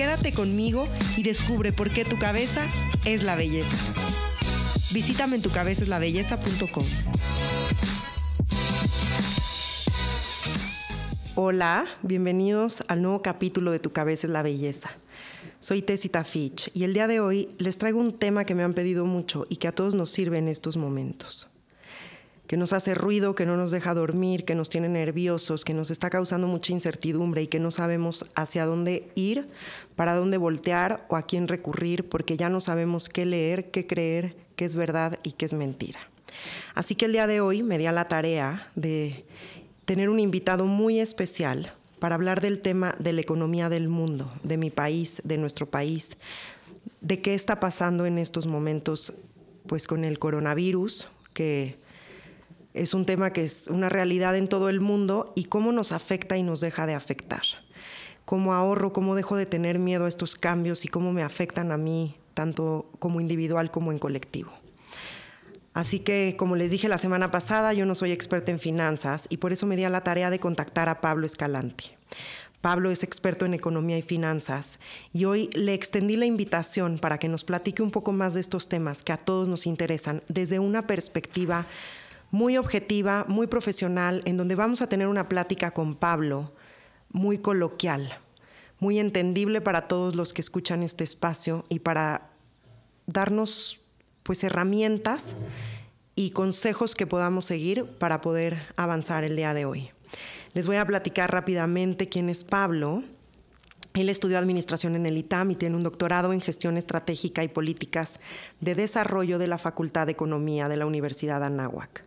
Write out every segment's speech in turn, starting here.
Quédate conmigo y descubre por qué tu cabeza es la belleza. Visítame en tucabezaslabelleza.com. Hola, bienvenidos al nuevo capítulo de Tu cabeza es la belleza. Soy Tessita Fitch y el día de hoy les traigo un tema que me han pedido mucho y que a todos nos sirve en estos momentos que nos hace ruido, que no nos deja dormir, que nos tiene nerviosos, que nos está causando mucha incertidumbre y que no sabemos hacia dónde ir, para dónde voltear o a quién recurrir, porque ya no sabemos qué leer, qué creer, qué es verdad y qué es mentira. Así que el día de hoy me di a la tarea de tener un invitado muy especial para hablar del tema de la economía del mundo, de mi país, de nuestro país, de qué está pasando en estos momentos pues con el coronavirus, que es un tema que es una realidad en todo el mundo y cómo nos afecta y nos deja de afectar. Cómo ahorro, cómo dejo de tener miedo a estos cambios y cómo me afectan a mí, tanto como individual como en colectivo. Así que, como les dije la semana pasada, yo no soy experta en finanzas y por eso me di a la tarea de contactar a Pablo Escalante. Pablo es experto en economía y finanzas y hoy le extendí la invitación para que nos platique un poco más de estos temas que a todos nos interesan desde una perspectiva muy objetiva, muy profesional, en donde vamos a tener una plática con Pablo muy coloquial, muy entendible para todos los que escuchan este espacio y para darnos pues herramientas y consejos que podamos seguir para poder avanzar el día de hoy. Les voy a platicar rápidamente quién es Pablo. Él estudió administración en el ITAM y tiene un doctorado en gestión estratégica y políticas de desarrollo de la Facultad de Economía de la Universidad Anáhuac.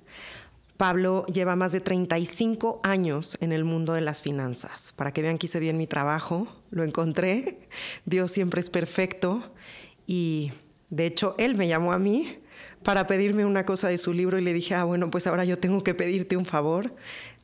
Pablo lleva más de 35 años en el mundo de las finanzas. Para que vean que hice bien mi trabajo, lo encontré. Dios siempre es perfecto. Y de hecho, él me llamó a mí para pedirme una cosa de su libro y le dije, ah, bueno, pues ahora yo tengo que pedirte un favor.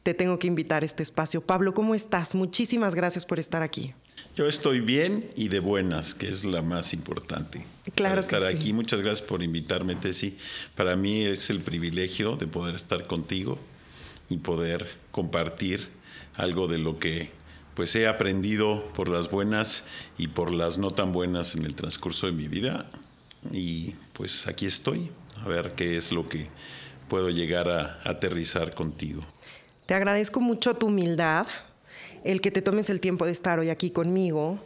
Te tengo que invitar a este espacio. Pablo, ¿cómo estás? Muchísimas gracias por estar aquí. Yo estoy bien y de buenas, que es la más importante. Claro. estar aquí. Muchas gracias por invitarme, Tessy. Para mí es el privilegio de poder estar contigo y poder compartir algo de lo que pues he aprendido por las buenas y por las no tan buenas en el transcurso de mi vida. Y pues aquí estoy, a ver qué es lo que puedo llegar a aterrizar contigo. Te agradezco mucho tu humildad, el que te tomes el tiempo de estar hoy aquí conmigo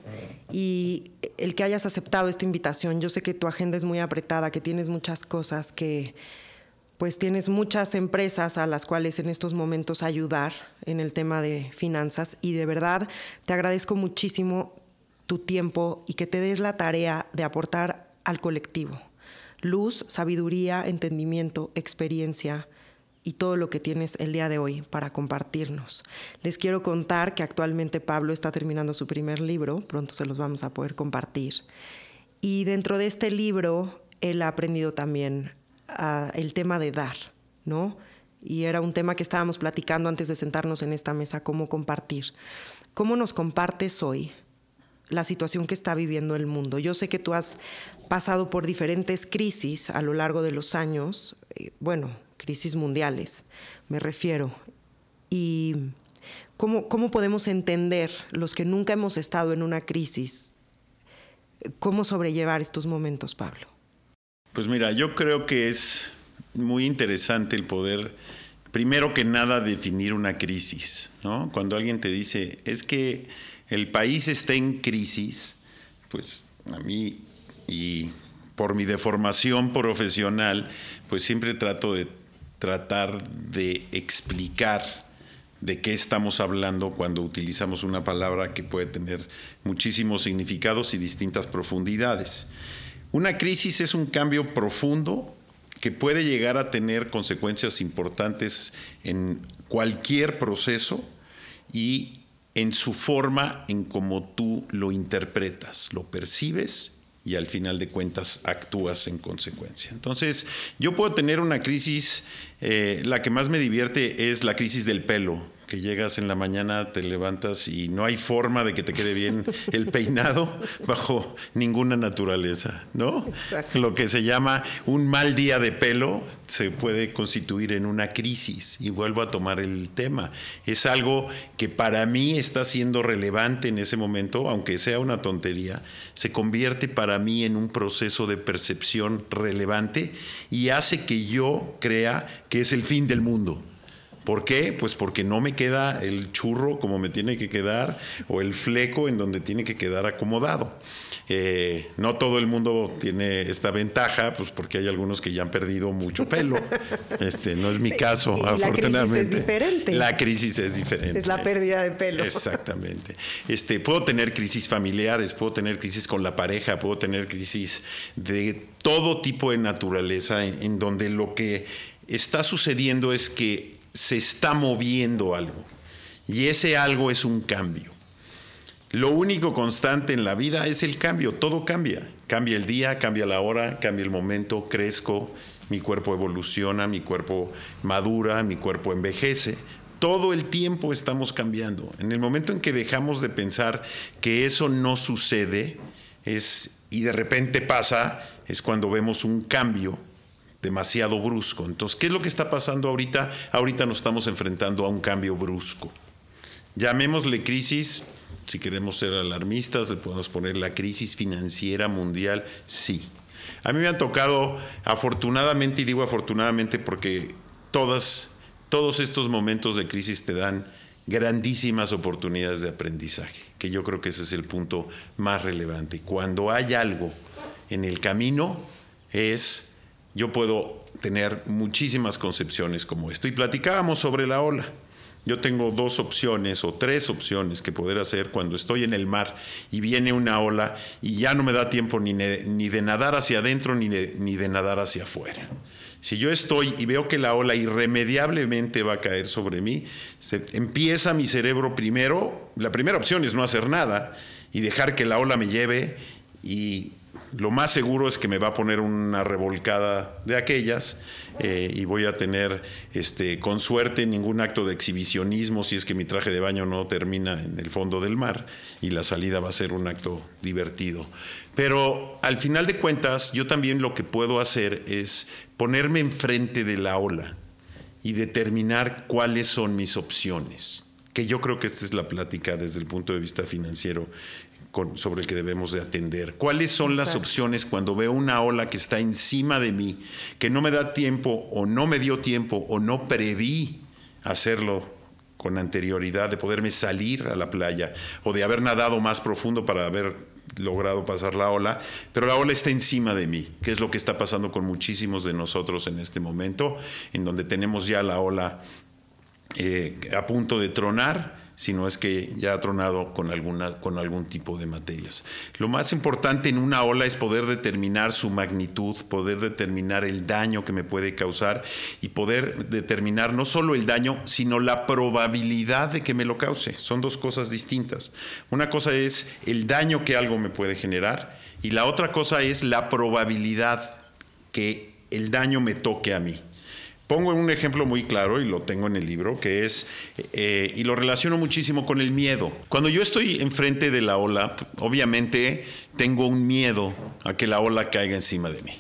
y el que hayas aceptado esta invitación. Yo sé que tu agenda es muy apretada, que tienes muchas cosas, que pues tienes muchas empresas a las cuales en estos momentos ayudar en el tema de finanzas y de verdad te agradezco muchísimo tu tiempo y que te des la tarea de aportar al colectivo. Luz, sabiduría, entendimiento, experiencia, y todo lo que tienes el día de hoy para compartirnos. Les quiero contar que actualmente Pablo está terminando su primer libro, pronto se los vamos a poder compartir. Y dentro de este libro, él ha aprendido también ah, el tema de dar, ¿no? Y era un tema que estábamos platicando antes de sentarnos en esta mesa, cómo compartir. ¿Cómo nos compartes hoy la situación que está viviendo el mundo? Yo sé que tú has pasado por diferentes crisis a lo largo de los años, eh, bueno, crisis mundiales, me refiero. Y cómo, cómo podemos entender, los que nunca hemos estado en una crisis, cómo sobrellevar estos momentos, Pablo. Pues mira, yo creo que es muy interesante el poder, primero que nada, definir una crisis. ¿no? Cuando alguien te dice, es que el país está en crisis, pues a mí, y por mi deformación profesional, pues siempre trato de tratar de explicar de qué estamos hablando cuando utilizamos una palabra que puede tener muchísimos significados y distintas profundidades. Una crisis es un cambio profundo que puede llegar a tener consecuencias importantes en cualquier proceso y en su forma, en cómo tú lo interpretas, lo percibes y al final de cuentas actúas en consecuencia. Entonces, yo puedo tener una crisis, eh, la que más me divierte es la crisis del pelo que llegas en la mañana, te levantas y no hay forma de que te quede bien el peinado bajo ninguna naturaleza, ¿no? Lo que se llama un mal día de pelo se puede constituir en una crisis. Y vuelvo a tomar el tema. Es algo que para mí está siendo relevante en ese momento, aunque sea una tontería, se convierte para mí en un proceso de percepción relevante y hace que yo crea que es el fin del mundo. ¿Por qué? Pues porque no me queda el churro como me tiene que quedar o el fleco en donde tiene que quedar acomodado. Eh, no todo el mundo tiene esta ventaja, pues porque hay algunos que ya han perdido mucho pelo. Este, no es mi caso, afortunadamente. La crisis es diferente. La crisis es diferente. Es la pérdida de pelo. Exactamente. Este, puedo tener crisis familiares, puedo tener crisis con la pareja, puedo tener crisis de todo tipo de naturaleza en donde lo que está sucediendo es que se está moviendo algo. Y ese algo es un cambio. Lo único constante en la vida es el cambio, todo cambia. Cambia el día, cambia la hora, cambia el momento, crezco, mi cuerpo evoluciona, mi cuerpo madura, mi cuerpo envejece. Todo el tiempo estamos cambiando. En el momento en que dejamos de pensar que eso no sucede es, y de repente pasa, es cuando vemos un cambio demasiado brusco. Entonces, ¿qué es lo que está pasando ahorita? Ahorita nos estamos enfrentando a un cambio brusco. Llamémosle crisis, si queremos ser alarmistas, le podemos poner la crisis financiera mundial, sí. A mí me han tocado, afortunadamente, y digo afortunadamente porque todas, todos estos momentos de crisis te dan grandísimas oportunidades de aprendizaje, que yo creo que ese es el punto más relevante. Cuando hay algo en el camino, es yo puedo tener muchísimas concepciones como esto. Y platicábamos sobre la ola. Yo tengo dos opciones o tres opciones que poder hacer cuando estoy en el mar y viene una ola y ya no me da tiempo ni, de nadar hacia adentro ni ni de nadar hacia afuera. Si yo estoy y veo que la ola irremediablemente va a caer sobre mí, se, empieza mi cerebro primero, la primera opción es no hacer nada y dejar que la ola me lleve y lo más seguro es que me va a poner una revolcada de aquellas eh, y voy a tener, este, con suerte, ningún acto de exhibicionismo si es que mi traje de baño no termina en el fondo del mar y la salida va a ser un acto divertido. Pero al final de cuentas, yo también lo que puedo hacer es ponerme enfrente de la ola y determinar cuáles son mis opciones que yo creo que esta es la plática desde el punto de vista financiero sobre el que debemos de atender. ¿Cuáles son las opciones cuando veo una ola que está encima de mí, que no me da tiempo o no me dio tiempo o no preví hacerlo con anterioridad, de poderme salir a la playa o de haber nadado más profundo para haber logrado pasar la ola, pero la ola está encima de mí, que es lo que está pasando con muchísimos de nosotros en este momento, en donde tenemos ya la ola eh, a punto de tronar si no es que ya ha tronado con, alguna, con algún tipo de materias. Lo más importante en una ola es poder determinar su magnitud, poder determinar el daño que me puede causar y poder determinar no solo el daño, sino la probabilidad de que me lo cause. Son dos cosas distintas. Una cosa es el daño que algo me puede generar y la otra cosa es la probabilidad que el daño me toque a mí. Pongo un ejemplo muy claro y lo tengo en el libro, que es, eh, y lo relaciono muchísimo con el miedo. Cuando yo estoy enfrente de la ola, obviamente tengo un miedo a que la ola caiga encima de mí.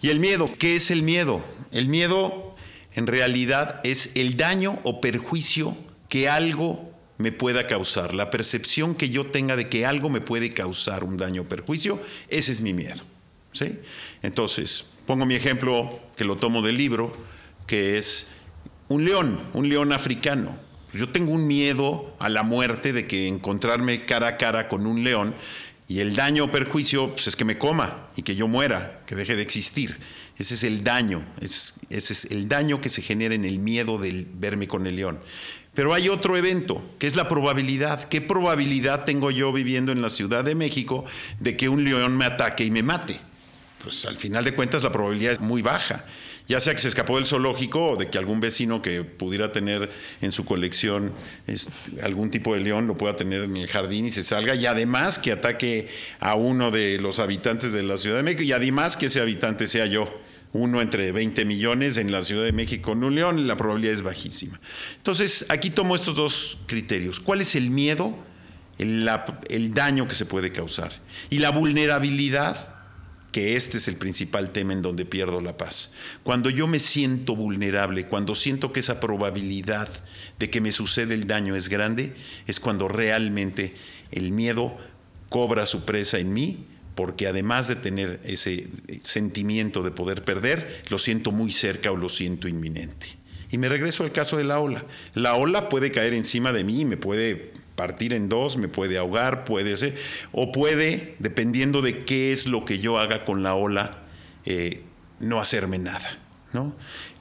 Y el miedo, ¿qué es el miedo? El miedo en realidad es el daño o perjuicio que algo me pueda causar. La percepción que yo tenga de que algo me puede causar un daño o perjuicio, ese es mi miedo. ¿sí? Entonces, Pongo mi ejemplo que lo tomo del libro, que es un león, un león africano. Yo tengo un miedo a la muerte de que encontrarme cara a cara con un león y el daño o perjuicio pues, es que me coma y que yo muera, que deje de existir. Ese es el daño, ese es el daño que se genera en el miedo de verme con el león. Pero hay otro evento, que es la probabilidad. ¿Qué probabilidad tengo yo viviendo en la Ciudad de México de que un león me ataque y me mate? Pues al final de cuentas la probabilidad es muy baja. Ya sea que se escapó del zoológico o de que algún vecino que pudiera tener en su colección algún tipo de león lo pueda tener en el jardín y se salga. Y además que ataque a uno de los habitantes de la Ciudad de México y además que ese habitante sea yo uno entre 20 millones en la Ciudad de México con un león, la probabilidad es bajísima. Entonces, aquí tomo estos dos criterios. ¿Cuál es el miedo? El daño que se puede causar. Y la vulnerabilidad que este es el principal tema en donde pierdo la paz. Cuando yo me siento vulnerable, cuando siento que esa probabilidad de que me suceda el daño es grande, es cuando realmente el miedo cobra su presa en mí, porque además de tener ese sentimiento de poder perder, lo siento muy cerca o lo siento inminente. Y me regreso al caso de la ola. La ola puede caer encima de mí y me puede partir en dos, me puede ahogar, puede ser, o puede, dependiendo de qué es lo que yo haga con la ola, eh, no hacerme nada. ¿no?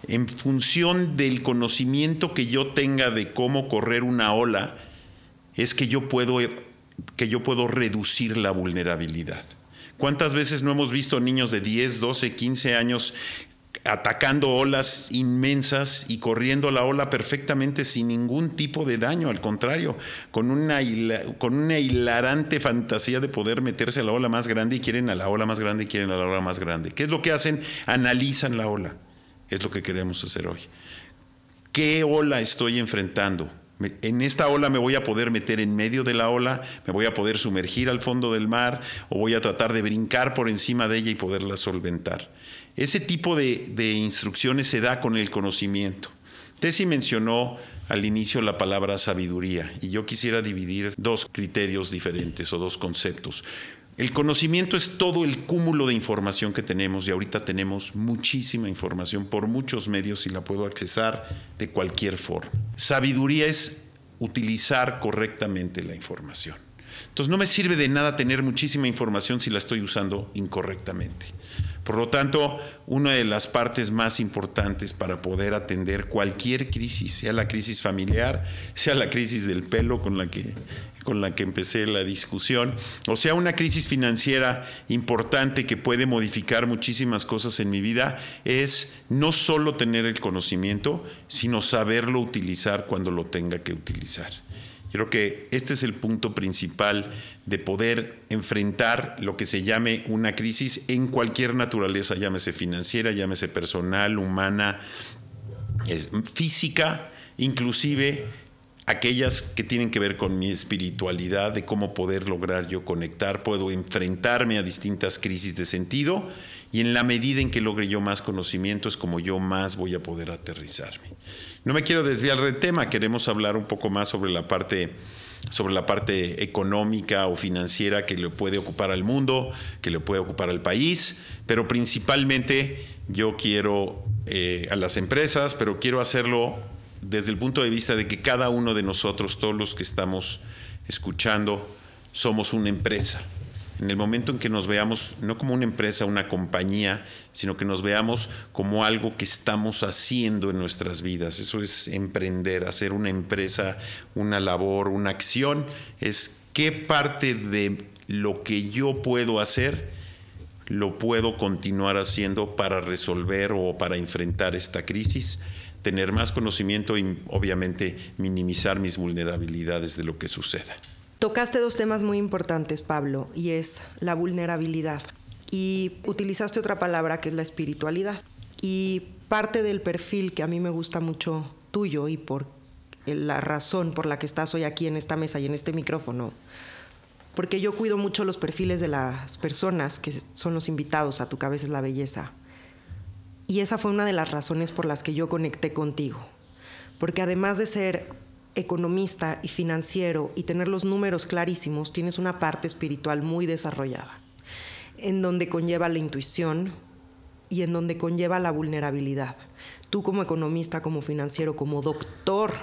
En función del conocimiento que yo tenga de cómo correr una ola, es que yo puedo, que yo puedo reducir la vulnerabilidad. ¿Cuántas veces no hemos visto niños de 10, 12, 15 años atacando olas inmensas y corriendo la ola perfectamente sin ningún tipo de daño, al contrario, con una, con una hilarante fantasía de poder meterse a la ola más grande y quieren a la ola más grande y quieren a la ola más grande. ¿Qué es lo que hacen? Analizan la ola. Es lo que queremos hacer hoy. ¿Qué ola estoy enfrentando? En esta ola me voy a poder meter en medio de la ola, me voy a poder sumergir al fondo del mar o voy a tratar de brincar por encima de ella y poderla solventar. Ese tipo de, instrucciones se da con el conocimiento. Tesi mencionó al inicio la palabra sabiduría y yo quisiera dividir dos criterios diferentes o dos conceptos. El conocimiento es todo el cúmulo de información que tenemos y ahorita tenemos muchísima información por muchos medios y la puedo accesar de cualquier forma. Sabiduría es utilizar correctamente la información. Entonces no me sirve de nada tener muchísima información si la estoy usando incorrectamente. Por lo tanto, una de las partes más importantes para poder atender cualquier crisis, sea la crisis familiar, sea la crisis del pelo con la que con la que empecé la discusión, o sea, una crisis financiera importante que puede modificar muchísimas cosas en mi vida, es no solo tener el conocimiento, sino saberlo utilizar cuando lo tenga que utilizar. Creo que este es el punto principal de poder enfrentar lo que se llame una crisis en cualquier naturaleza, llámese financiera, llámese personal, humana, física, inclusive aquellas que tienen que ver con mi espiritualidad, de cómo poder lograr yo conectar, puedo enfrentarme a distintas crisis de sentido y en la medida en que logre yo más conocimiento es como yo más voy a poder aterrizarme. No me quiero desviar del tema, queremos hablar un poco más sobre la parte sobre la parte económica o financiera que le puede ocupar al mundo, que le puede ocupar al país, pero principalmente yo quiero eh, a las empresas, pero quiero hacerlo desde el punto de vista de que cada uno de nosotros, todos los que estamos escuchando, somos una empresa en el momento en que nos veamos no como una empresa, una compañía, sino que nos veamos como algo que estamos haciendo en nuestras vidas. Eso es emprender, hacer una empresa, una labor, una acción, es qué parte de lo que yo puedo hacer lo puedo continuar haciendo para resolver o para enfrentar esta crisis, tener más conocimiento y obviamente minimizar mis vulnerabilidades de lo que suceda. Tocaste dos temas muy importantes, Pablo, y es la vulnerabilidad. Y utilizaste otra palabra que es la espiritualidad. Y parte del perfil que a mí me gusta mucho tuyo y por la razón por la que estás hoy aquí en esta mesa y en este micrófono, porque yo cuido mucho los perfiles de las personas que son los invitados a Tu Cabeza es la Belleza. Y esa fue una de las razones por las que yo conecté contigo. Porque además de ser economista y financiero y tener los números clarísimos, tienes una parte espiritual muy desarrollada, en donde conlleva la intuición y en donde conlleva la vulnerabilidad. Tú como economista, como financiero, como doctor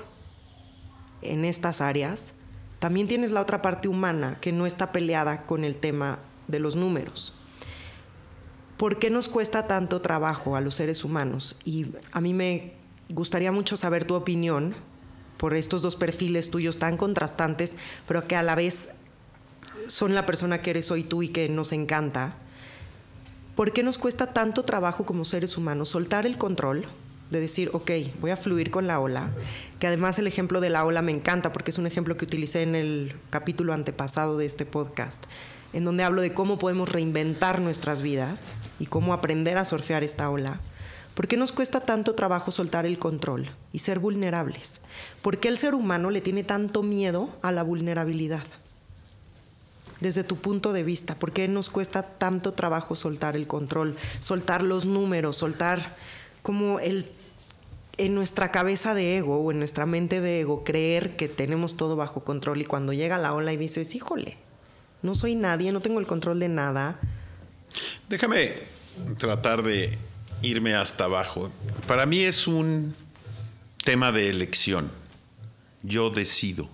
en estas áreas, también tienes la otra parte humana que no está peleada con el tema de los números. ¿Por qué nos cuesta tanto trabajo a los seres humanos? Y a mí me gustaría mucho saber tu opinión por estos dos perfiles tuyos tan contrastantes, pero que a la vez son la persona que eres hoy tú y que nos encanta. ¿Por qué nos cuesta tanto trabajo como seres humanos soltar el control? De decir, ok, voy a fluir con la ola. Que además el ejemplo de la ola me encanta porque es un ejemplo que utilicé en el capítulo antepasado de este podcast, en donde hablo de cómo podemos reinventar nuestras vidas y cómo aprender a surfear esta ola. ¿Por qué nos cuesta tanto trabajo soltar el control y ser vulnerables? ¿Por qué el ser humano le tiene tanto miedo a la vulnerabilidad? Desde tu punto de vista, ¿por qué nos cuesta tanto trabajo soltar el control, soltar los números, soltar como el en nuestra cabeza de ego o en nuestra mente de ego creer que tenemos todo bajo control y cuando llega la ola y dices, híjole, no soy nadie, no tengo el control de nada. Déjame tratar de irme hasta abajo. Para mí es un tema de elección. Yo decido.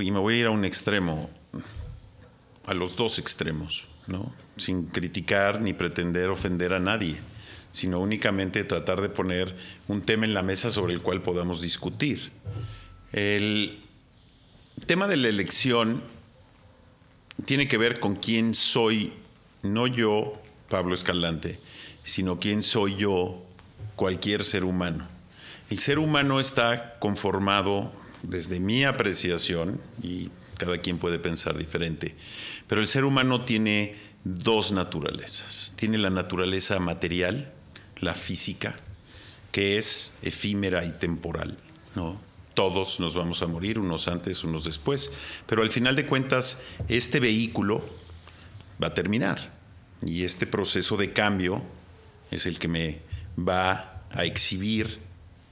y me voy a ir a un extremo, a los dos extremos, ¿no? Sin criticar ni pretender ofender a nadie, sino únicamente tratar de poner un tema en la mesa sobre el cual podamos discutir. El tema de la elección tiene que ver con quién soy, no yo, Pablo Escalante, sino quién soy yo, cualquier ser humano. El ser humano está conformado desde mi apreciación, y cada quien puede pensar diferente, pero el ser humano tiene dos naturalezas. Tiene la naturaleza material, la física, que es efímera y temporal, ¿no? Todos nos vamos a morir, unos antes, unos después, pero al final de cuentas, este vehículo va a terminar y este proceso de cambio es el que me va a exhibir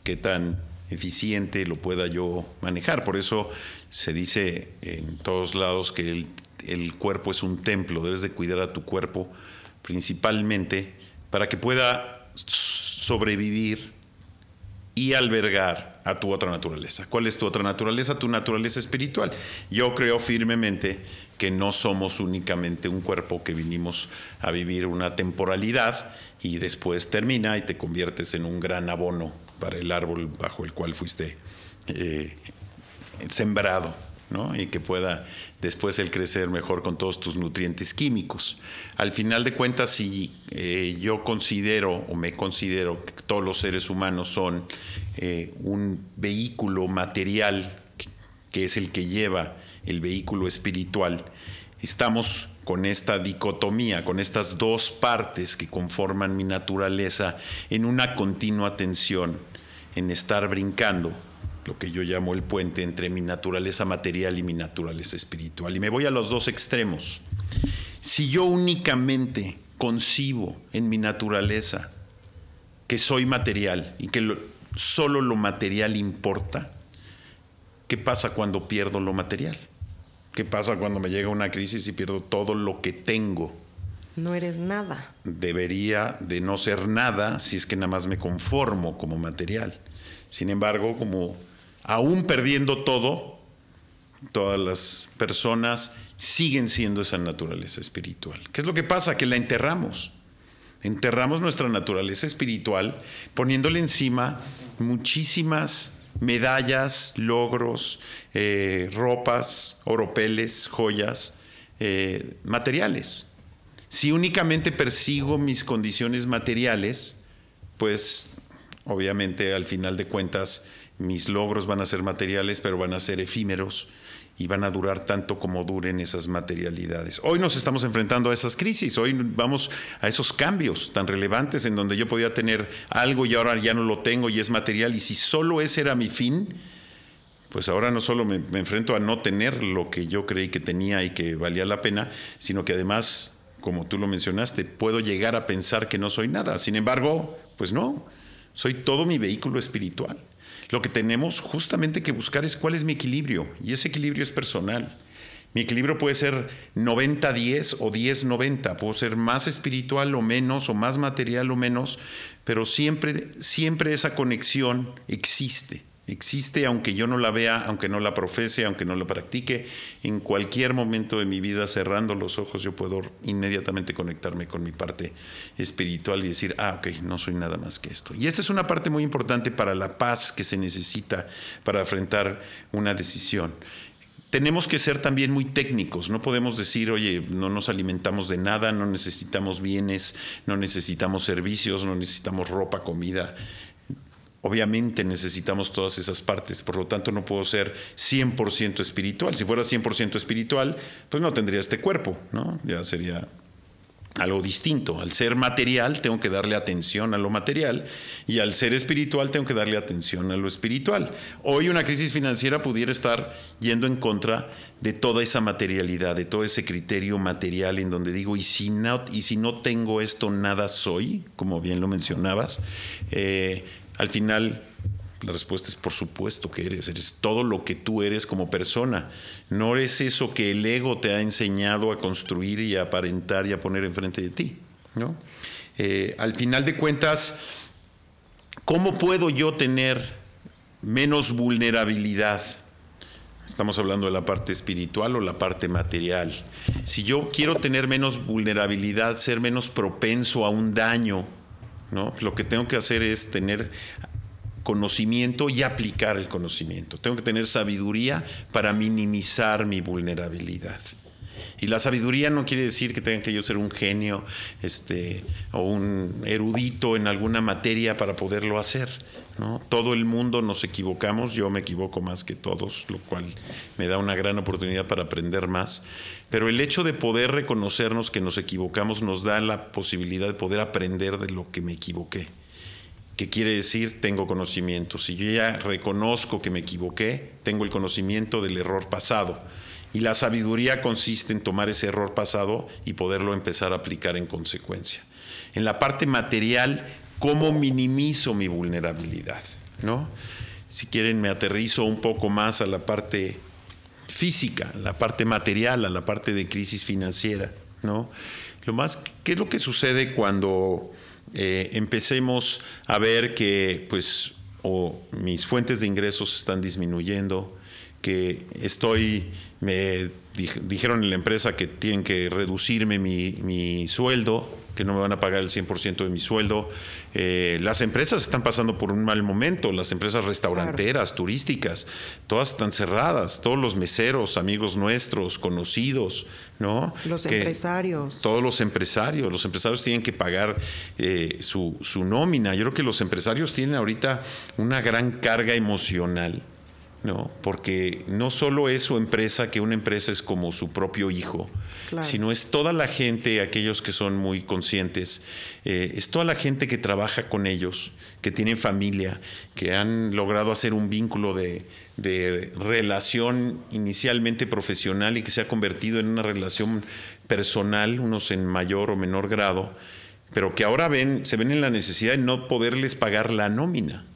qué tan eficiente lo pueda yo manejar. Por eso se dice en todos lados que el, cuerpo es un templo, debes de cuidar a tu cuerpo principalmente para que pueda sobrevivir y albergar a tu otra naturaleza. ¿Cuál es tu otra naturaleza? Tu naturaleza espiritual. Yo creo firmemente que no somos únicamente un cuerpo que vinimos a vivir una temporalidad y después termina y te conviertes en un gran abono para el árbol bajo el cual fuiste eh, sembrado. Y que pueda después el crecer mejor con todos tus nutrientes químicos. Al final de cuentas, si eh, yo considero o me considero que todos los seres humanos son eh, un vehículo material que es el que lleva el vehículo espiritual, estamos con esta dicotomía, con estas dos partes que conforman mi naturaleza en una continua tensión, en estar brincando, lo que yo llamo el puente entre mi naturaleza material y mi naturaleza espiritual. Y me voy a los dos extremos. Si yo únicamente concibo en mi naturaleza que soy material y que solo lo material importa, ¿qué pasa cuando pierdo lo material? ¿Qué pasa cuando me llega una crisis y pierdo todo lo que tengo? No eres nada. Debería de no ser nada si es que nada más me conformo como material. Sin embargo, como aún perdiendo todo, todas las personas siguen siendo esa naturaleza espiritual. ¿Qué es lo que pasa? Que la enterramos. Enterramos nuestra naturaleza espiritual poniéndole encima muchísimas medallas, logros, eh, ropas, oropeles, joyas, eh, materiales. Si únicamente persigo mis condiciones materiales, pues obviamente al final de cuentas mis logros van a ser materiales, pero van a ser efímeros y van a durar tanto como duren esas materialidades. Hoy nos estamos enfrentando a esas crisis, hoy vamos a esos cambios tan relevantes en donde yo podía tener algo y ahora ya no lo tengo y es material y si solo ese era mi fin, pues ahora no solo me, enfrento a no tener lo que yo creí que tenía y que valía la pena, sino que además, como tú lo mencionaste, puedo llegar a pensar que no soy nada. Sin embargo, pues no, soy todo mi vehículo espiritual. Lo que tenemos justamente que buscar es cuál es mi equilibrio, y ese equilibrio es personal. Mi equilibrio puede ser 90-10 o 10-90, puedo ser más espiritual o menos, o más material o menos, pero siempre, siempre esa conexión existe. Existe aunque yo no la vea, aunque no la profese, aunque no la practique. En cualquier momento de mi vida, cerrando los ojos, yo puedo inmediatamente conectarme con mi parte espiritual y decir, ah, ok, no soy nada más que esto. Y esta es una parte muy importante para la paz que se necesita para enfrentar una decisión. tenemos que ser también muy técnicos. No podemos decir, oye, no nos alimentamos de nada, no necesitamos bienes, no necesitamos servicios, no necesitamos ropa, comida. Obviamente necesitamos todas esas partes, por lo tanto no puedo ser 100% espiritual. Si fuera 100% espiritual, pues no tendría este cuerpo, ¿no? Ya sería algo distinto. Al ser material tengo que darle atención a lo material y al ser espiritual tengo que darle atención a lo espiritual. Hoy una crisis financiera pudiera estar yendo en contra de toda esa materialidad, de todo ese criterio material en donde digo, y si no, y si no tengo esto, nada soy, como bien lo mencionabas, eh, al final la respuesta es por supuesto que eres, eres todo lo que tú eres como persona. No eres eso que el ego te ha enseñado a construir y a aparentar y a poner enfrente de ti. ¿no? Eh, al final de cuentas, ¿cómo puedo yo tener menos vulnerabilidad? Estamos hablando de la parte espiritual o la parte material. Si yo quiero tener menos vulnerabilidad, ser menos propenso a un daño, ¿no? Lo que tengo que hacer es tener conocimiento y aplicar el conocimiento. Tengo que tener sabiduría para minimizar mi vulnerabilidad. Y la sabiduría no quiere decir que tenga que yo ser un genio este, o un erudito en alguna materia para poderlo hacer. ¿no? Todo el mundo nos equivocamos, yo me equivoco más que todos, lo cual me da una gran oportunidad para aprender más. Pero el hecho de poder reconocernos que nos equivocamos nos da la posibilidad de poder aprender de lo que me equivoqué. ¿Qué quiere decir tengo conocimiento? Si yo ya reconozco que me equivoqué, tengo el conocimiento del error pasado. Y la sabiduría consiste en tomar ese error pasado y poderlo empezar a aplicar en consecuencia. En la parte material, ¿cómo minimizo mi vulnerabilidad? ¿No? Si quieren, me aterrizo un poco más a la parte física, la parte material, a la parte de crisis financiera. ¿no? Lo más, ¿Qué es lo que sucede cuando eh, empecemos a ver que pues o mis fuentes de ingresos están disminuyendo, que estoy, me dijeron en la empresa que tienen que reducirme mi, mi sueldo, que no me van a pagar el 100% de mi sueldo. Eh, las empresas están pasando por un mal momento, las empresas restauranteras, turísticas, todas están cerradas, todos los meseros, amigos nuestros, conocidos, ¿no? Los empresarios. Todos los empresarios, los empresarios tienen que pagar eh, su, su nómina. Yo creo que los empresarios tienen ahorita una gran carga emocional ¿no? Porque no solo es su empresa, que una empresa es como su propio hijo, sino es toda la gente, aquellos que son muy conscientes, eh, es toda la gente que trabaja con ellos, que tienen familia, que han logrado hacer un vínculo de, de relación inicialmente profesional y que se ha convertido en una relación personal, unos en mayor o menor grado, pero que ahora ven, se ven en la necesidad de no poderles pagar la nómina.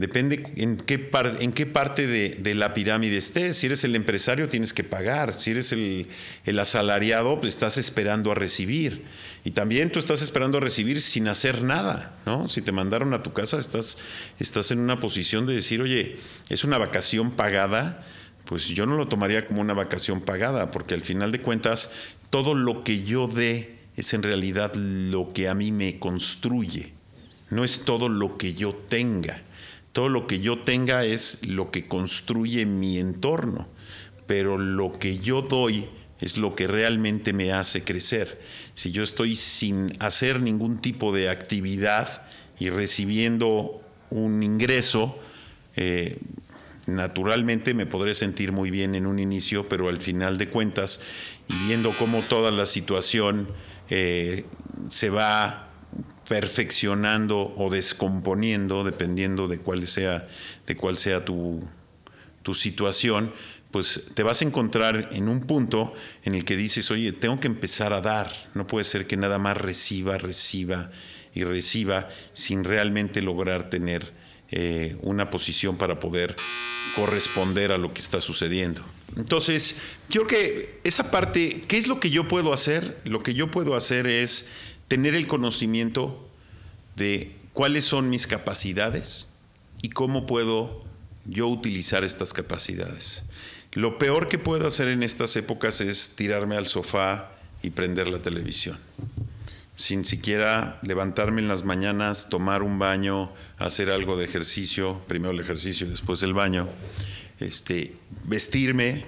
Depende en qué, en qué parte de, la pirámide estés. Si eres el empresario, tienes que pagar. Si eres el, asalariado, pues estás esperando a recibir. Y también tú estás esperando a recibir sin hacer nada. ¿no? Si te mandaron a tu casa, estás, estás en una posición de decir, oye, es una vacación pagada. Pues yo no lo tomaría como una vacación pagada, porque al final de cuentas, todo lo que yo dé es en realidad lo que a mí me construye. No es todo lo que yo tenga. Todo lo que yo tenga es lo que construye mi entorno, pero lo que yo doy es lo que realmente me hace crecer. Si yo estoy sin hacer ningún tipo de actividad y recibiendo un ingreso, eh, naturalmente me podré sentir muy bien en un inicio, pero al final de cuentas, y viendo cómo toda la situación eh, se va perfeccionando o descomponiendo, dependiendo de cuál sea, de cuál sea tu, tu situación, pues te vas a encontrar en un punto en el que dices, oye, tengo que empezar a dar, no puede ser que nada más reciba, reciba y reciba sin realmente lograr tener eh, una posición para poder corresponder a lo que está sucediendo. Entonces, creo que esa parte, ¿qué es lo que yo puedo hacer? Lo que yo puedo hacer es tener el conocimiento de cuáles son mis capacidades y cómo puedo yo utilizar estas capacidades. Lo peor que puedo hacer en estas épocas es tirarme al sofá y prender la televisión, sin siquiera levantarme en las mañanas, tomar un baño, hacer algo de ejercicio, primero el ejercicio y después el baño, este, vestirme,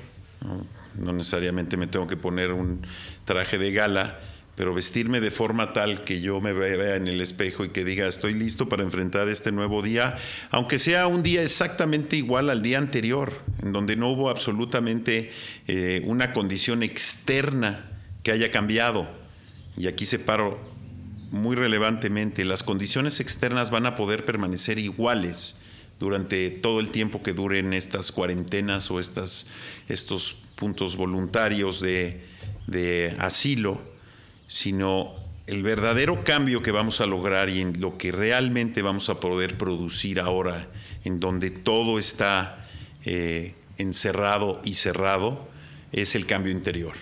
no necesariamente me tengo que poner un traje de gala, pero vestirme de forma tal que yo me vea en el espejo y que diga estoy listo para enfrentar este nuevo día, aunque sea un día exactamente igual al día anterior, en donde no hubo absolutamente eh, una condición externa que haya cambiado. Y aquí separo muy relevantemente, las condiciones externas van a poder permanecer iguales durante todo el tiempo que duren estas cuarentenas o estas, estos puntos voluntarios de, de asilo sino el verdadero cambio que vamos a lograr y en lo que realmente vamos a poder producir ahora, en donde todo está eh, encerrado y cerrado, es el cambio interior.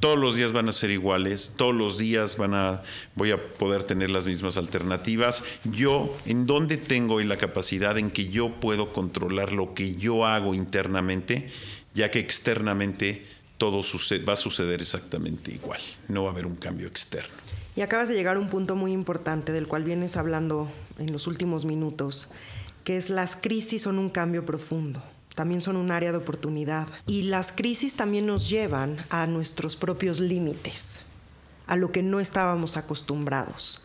Todos los días van a ser iguales, todos los días van a, voy a poder tener las mismas alternativas. Yo, ¿en dónde tengo la capacidad en que yo puedo controlar lo que yo hago internamente, ya que externamente todo va a suceder exactamente igual, no va a haber un cambio externo. Y acabas de llegar a un punto muy importante del cual vienes hablando en los últimos minutos, que es las crisis son un cambio profundo, también son un área de oportunidad. Y las crisis también nos llevan a nuestros propios límites, a lo que no estábamos acostumbrados.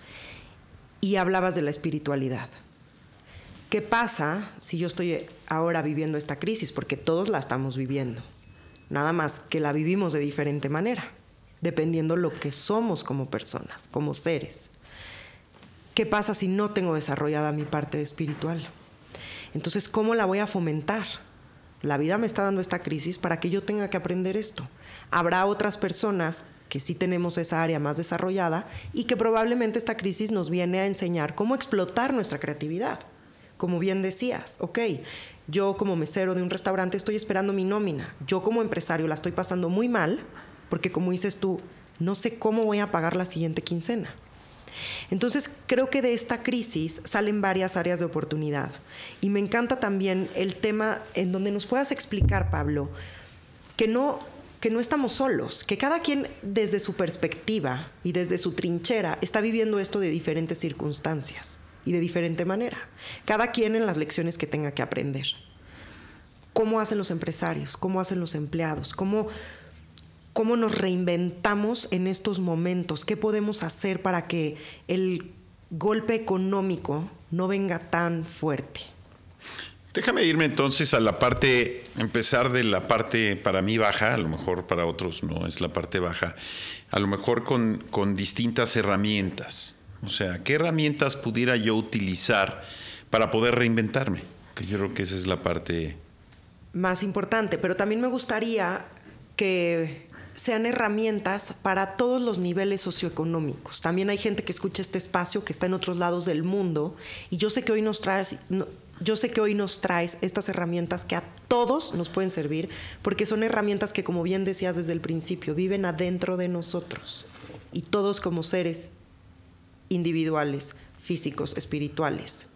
Y hablabas de la espiritualidad. ¿Qué pasa si yo estoy ahora viviendo esta crisis? Porque todos la estamos viviendo nada más que la vivimos de diferente manera, dependiendo lo que somos como personas, como seres. ¿Qué pasa si no tengo desarrollada mi parte espiritual? Entonces, ¿cómo la voy a fomentar? La vida me está dando esta crisis para que yo tenga que aprender esto. Habrá otras personas que sí tenemos esa área más desarrollada y que probablemente esta crisis nos viene a enseñar cómo explotar nuestra creatividad. Como bien decías, ok, yo como mesero de un restaurante estoy esperando mi nómina. Yo como empresario la estoy pasando muy mal porque como dices tú, no sé cómo voy a pagar la siguiente quincena. Entonces creo que de esta crisis salen varias áreas de oportunidad. Y me encanta también el tema en donde nos puedas explicar, Pablo, que no, que no estamos solos, que cada quien desde su perspectiva y desde su trinchera está viviendo esto de diferentes circunstancias y de diferente manera. Cada quien en las lecciones que tenga que aprender. ¿Cómo hacen los empresarios? ¿Cómo hacen los empleados? ¿Cómo, cómo nos reinventamos en estos momentos? ¿Qué podemos hacer para que el golpe económico no venga tan fuerte? Déjame irme entonces a la parte, empezar de la parte para mí baja, a lo mejor para otros no es la parte baja, a lo mejor con, con distintas herramientas. O sea, ¿qué herramientas pudiera yo utilizar para poder reinventarme? Que yo creo que esa es la parte más importante, pero también me gustaría que sean herramientas para todos los niveles socioeconómicos. También hay gente que escucha este espacio que está en otros lados del mundo y yo sé que hoy nos traes yo sé que hoy nos traes estas herramientas que a todos nos pueden servir porque son herramientas que como bien decías desde el principio viven adentro de nosotros y todos como seres individuales, físicos, espirituales,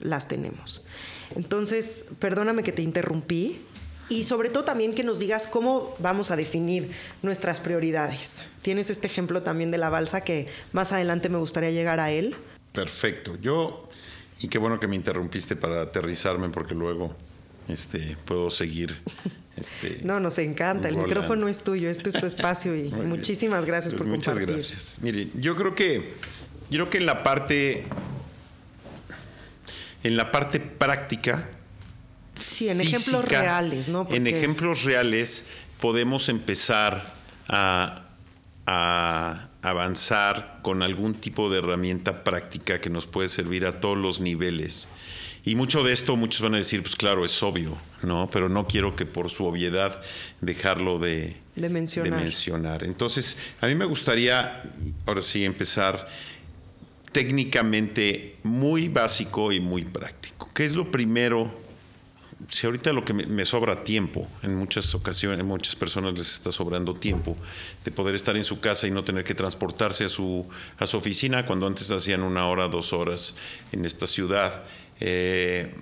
las tenemos. Entonces, perdóname que te interrumpí y sobre todo también que nos digas cómo vamos a definir nuestras prioridades. Tienes este ejemplo también de la balsa que más adelante me gustaría llegar a él. Perfecto. Yo, y qué bueno que me interrumpiste para aterrizarme porque luego este, puedo seguir. Este, no, nos encanta. El micrófono es tuyo, este es tu espacio y muchísimas gracias por Muchas compartir. Muchas gracias. Mire, yo creo que creo que en la parte en la parte práctica sí en ejemplos reales no en ejemplos reales podemos empezar a, a, avanzar con algún tipo de herramienta práctica que nos puede servir a todos los niveles. Y mucho de esto muchos van a decir pues claro es obvio no pero no quiero que por su obviedad dejarlo de, de mencionar. de mencionar. Entonces a mí me gustaría ahora sí empezar técnicamente muy básico y muy práctico. ¿Qué es lo primero? Si ahorita lo que me, sobra tiempo, en muchas ocasiones, muchas personas les está sobrando tiempo de poder estar en su casa y no tener que transportarse a su, a su oficina, cuando antes hacían una hora, dos horas en esta ciudad. Eh,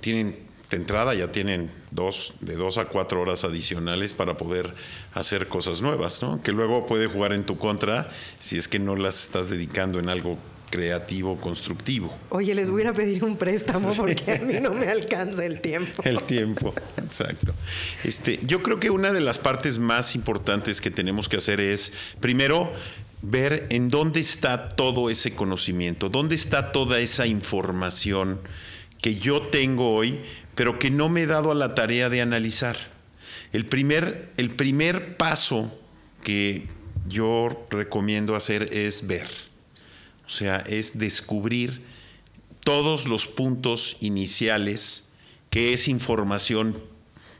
tienen de entrada ya tienen dos, de dos a cuatro horas adicionales para poder hacer cosas nuevas, ¿no? Que luego puede jugar en tu contra si es que no las estás dedicando en algo creativo, constructivo. Oye, les voy a pedir un préstamo porque a mí no me alcanza el tiempo. El tiempo, exacto. Este, yo creo que una de las partes más importantes que tenemos que hacer es, primero, ver en dónde está todo ese conocimiento, dónde está toda esa información que yo tengo hoy, pero que no me he dado a la tarea de analizar. El primer, el primer paso que yo recomiendo hacer es ver o sea, es descubrir todos los puntos iniciales, que es información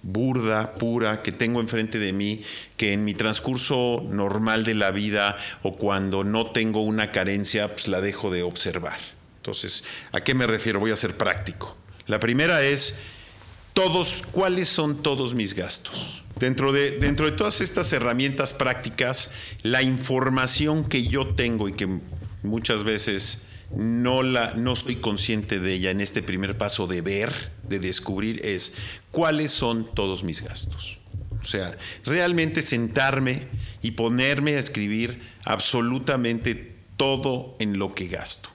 burda, pura, que tengo enfrente de mí, que en mi transcurso normal de la vida o cuando no tengo una carencia, pues la dejo de observar. Entonces, ¿a qué me refiero? Voy a ser práctico. La primera es todos, ¿cuáles son todos mis gastos? Dentro de, dentro de todas estas herramientas prácticas, la información que yo tengo y que muchas veces no, la, no soy consciente de ella en este primer paso de ver, de descubrir, es cuáles son todos mis gastos. O sea, realmente sentarme y ponerme a escribir absolutamente todo en lo que gasto.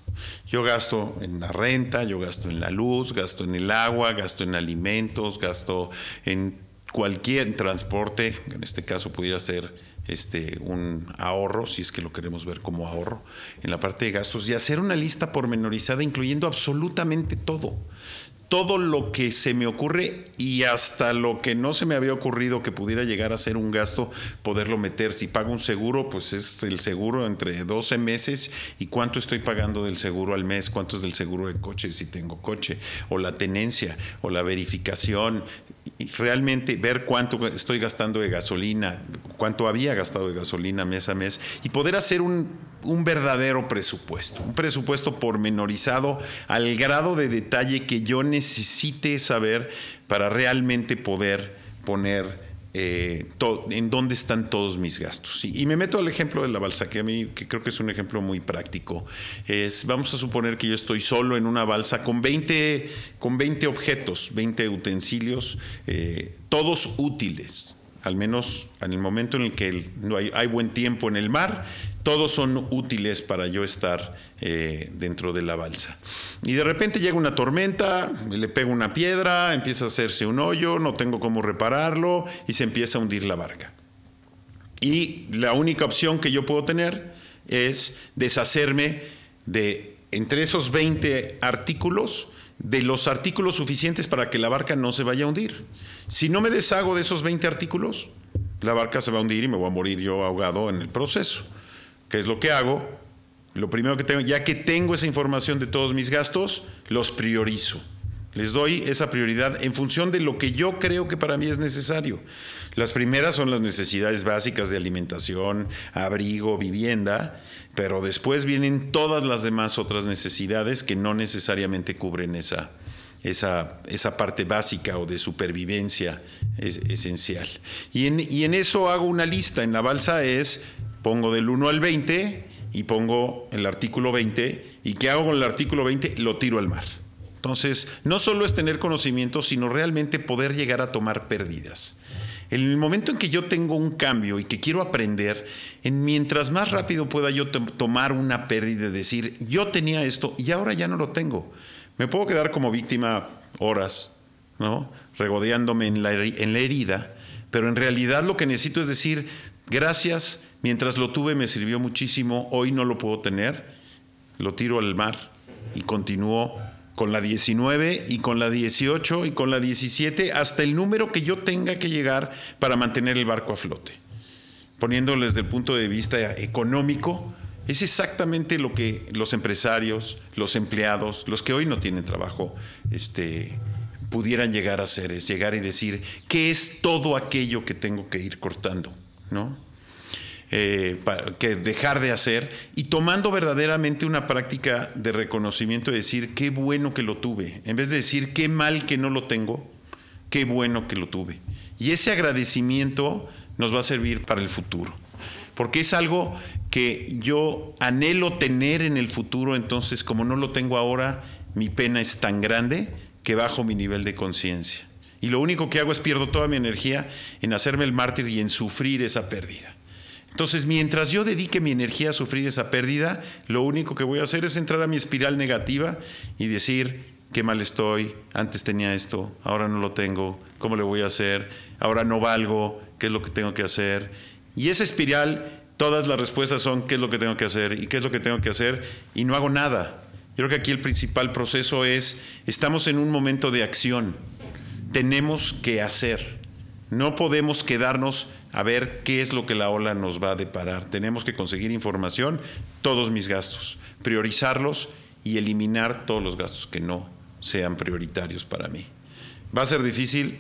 Yo gasto en la renta, yo gasto en la luz, gasto en el agua, gasto en alimentos, gasto en cualquier transporte, en este caso pudiera ser este, un ahorro, si es que lo queremos ver como ahorro, en la parte de gastos, y hacer una lista pormenorizada incluyendo absolutamente todo todo lo que se me ocurre y hasta lo que no se me había ocurrido que pudiera llegar a ser un gasto, poderlo meter. Si pago un seguro, pues es el seguro entre 12 meses y cuánto estoy pagando del seguro al mes, cuánto es del seguro de coche si tengo coche, o la tenencia, o la verificación, realmente ver cuánto estoy gastando de gasolina, cuánto había gastado de gasolina mes a mes, y poder hacer un un verdadero presupuesto, un presupuesto pormenorizado al grado de detalle que yo necesite saber para realmente poder poner eh, en dónde están todos mis gastos. Y, me meto al ejemplo de la balsa, que a mí que creo que es un ejemplo muy práctico. Es, vamos a suponer que yo estoy solo en una balsa con 20, con 20 objetos, 20 utensilios, eh, todos útiles al menos en el momento en el que hay, buen tiempo en el mar, todos son útiles para yo estar eh, dentro de la balsa. Y de repente llega una tormenta, le pego una piedra, empieza a hacerse un hoyo, no tengo cómo repararlo y se empieza a hundir la barca. Y la única opción que yo puedo tener es deshacerme de, entre esos 20 artículos, de los artículos suficientes para que la barca no se vaya a hundir. Si no me deshago de esos 20 artículos, la barca se va a hundir y me voy a morir yo ahogado en el proceso. ¿Qué es lo que hago? Lo primero que tengo, ya que tengo esa información de todos mis gastos, los priorizo. Les doy esa prioridad en función de lo que yo creo que para mí es necesario. Las primeras son las necesidades básicas de alimentación, abrigo, vivienda, pero después vienen todas las demás otras necesidades que no necesariamente cubren esa, esa, esa parte básica o de supervivencia es, esencial. Y en, y en eso hago una lista. En la balsa es, pongo del 1 al 20 y pongo el artículo 20. ¿Y qué hago con el artículo 20? Lo tiro al mar. Entonces, no solo es tener conocimiento, sino realmente poder llegar a tomar pérdidas. En el momento en que yo tengo un cambio y que quiero aprender, en mientras más rápido pueda yo tomar una pérdida y decir, yo tenía esto y ahora ya no lo tengo. Me puedo quedar como víctima horas, ¿no? Regodeándome en la, en la herida, pero en realidad lo que necesito es decir, gracias, mientras lo tuve me sirvió muchísimo, hoy no lo puedo tener, lo tiro al mar y continúo con la 19 y con la 18 y con la 17 hasta el número que yo tenga que llegar para mantener el barco a flote. Poniéndoles desde el punto de vista económico, es exactamente lo que los empresarios, los empleados, los que hoy no tienen trabajo, este, pudieran llegar a hacer, es llegar y decir, ¿qué es todo aquello que tengo que ir cortando? ¿No? Eh, que dejar de hacer y tomando verdaderamente una práctica de reconocimiento, de decir qué bueno que lo tuve, en vez de decir qué mal que no lo tengo, qué bueno que lo tuve. Y ese agradecimiento nos va a servir para el futuro, porque es algo que yo anhelo tener en el futuro, entonces como no lo tengo ahora, mi pena es tan grande que bajo mi nivel de conciencia. Y lo único que hago es pierdo toda mi energía en hacerme el mártir y en sufrir esa pérdida. Entonces, mientras yo dedique mi energía a sufrir esa pérdida, lo único que voy a hacer es entrar a mi espiral negativa y decir, qué mal estoy, antes tenía esto, ahora no lo tengo, ¿cómo le voy a hacer? Ahora no valgo, ¿qué es lo que tengo que hacer? Y esa espiral, todas las respuestas son, ¿qué es lo que tengo que hacer? ¿Y qué es lo que tengo que hacer? Y no hago nada. Yo creo que aquí el principal proceso es, estamos en un momento de acción, tenemos que hacer, no podemos quedarnos a ver qué es lo que la ola nos va a deparar. Tenemos que conseguir información, todos mis gastos, priorizarlos y eliminar todos los gastos que no sean prioritarios para mí. Va a ser difícil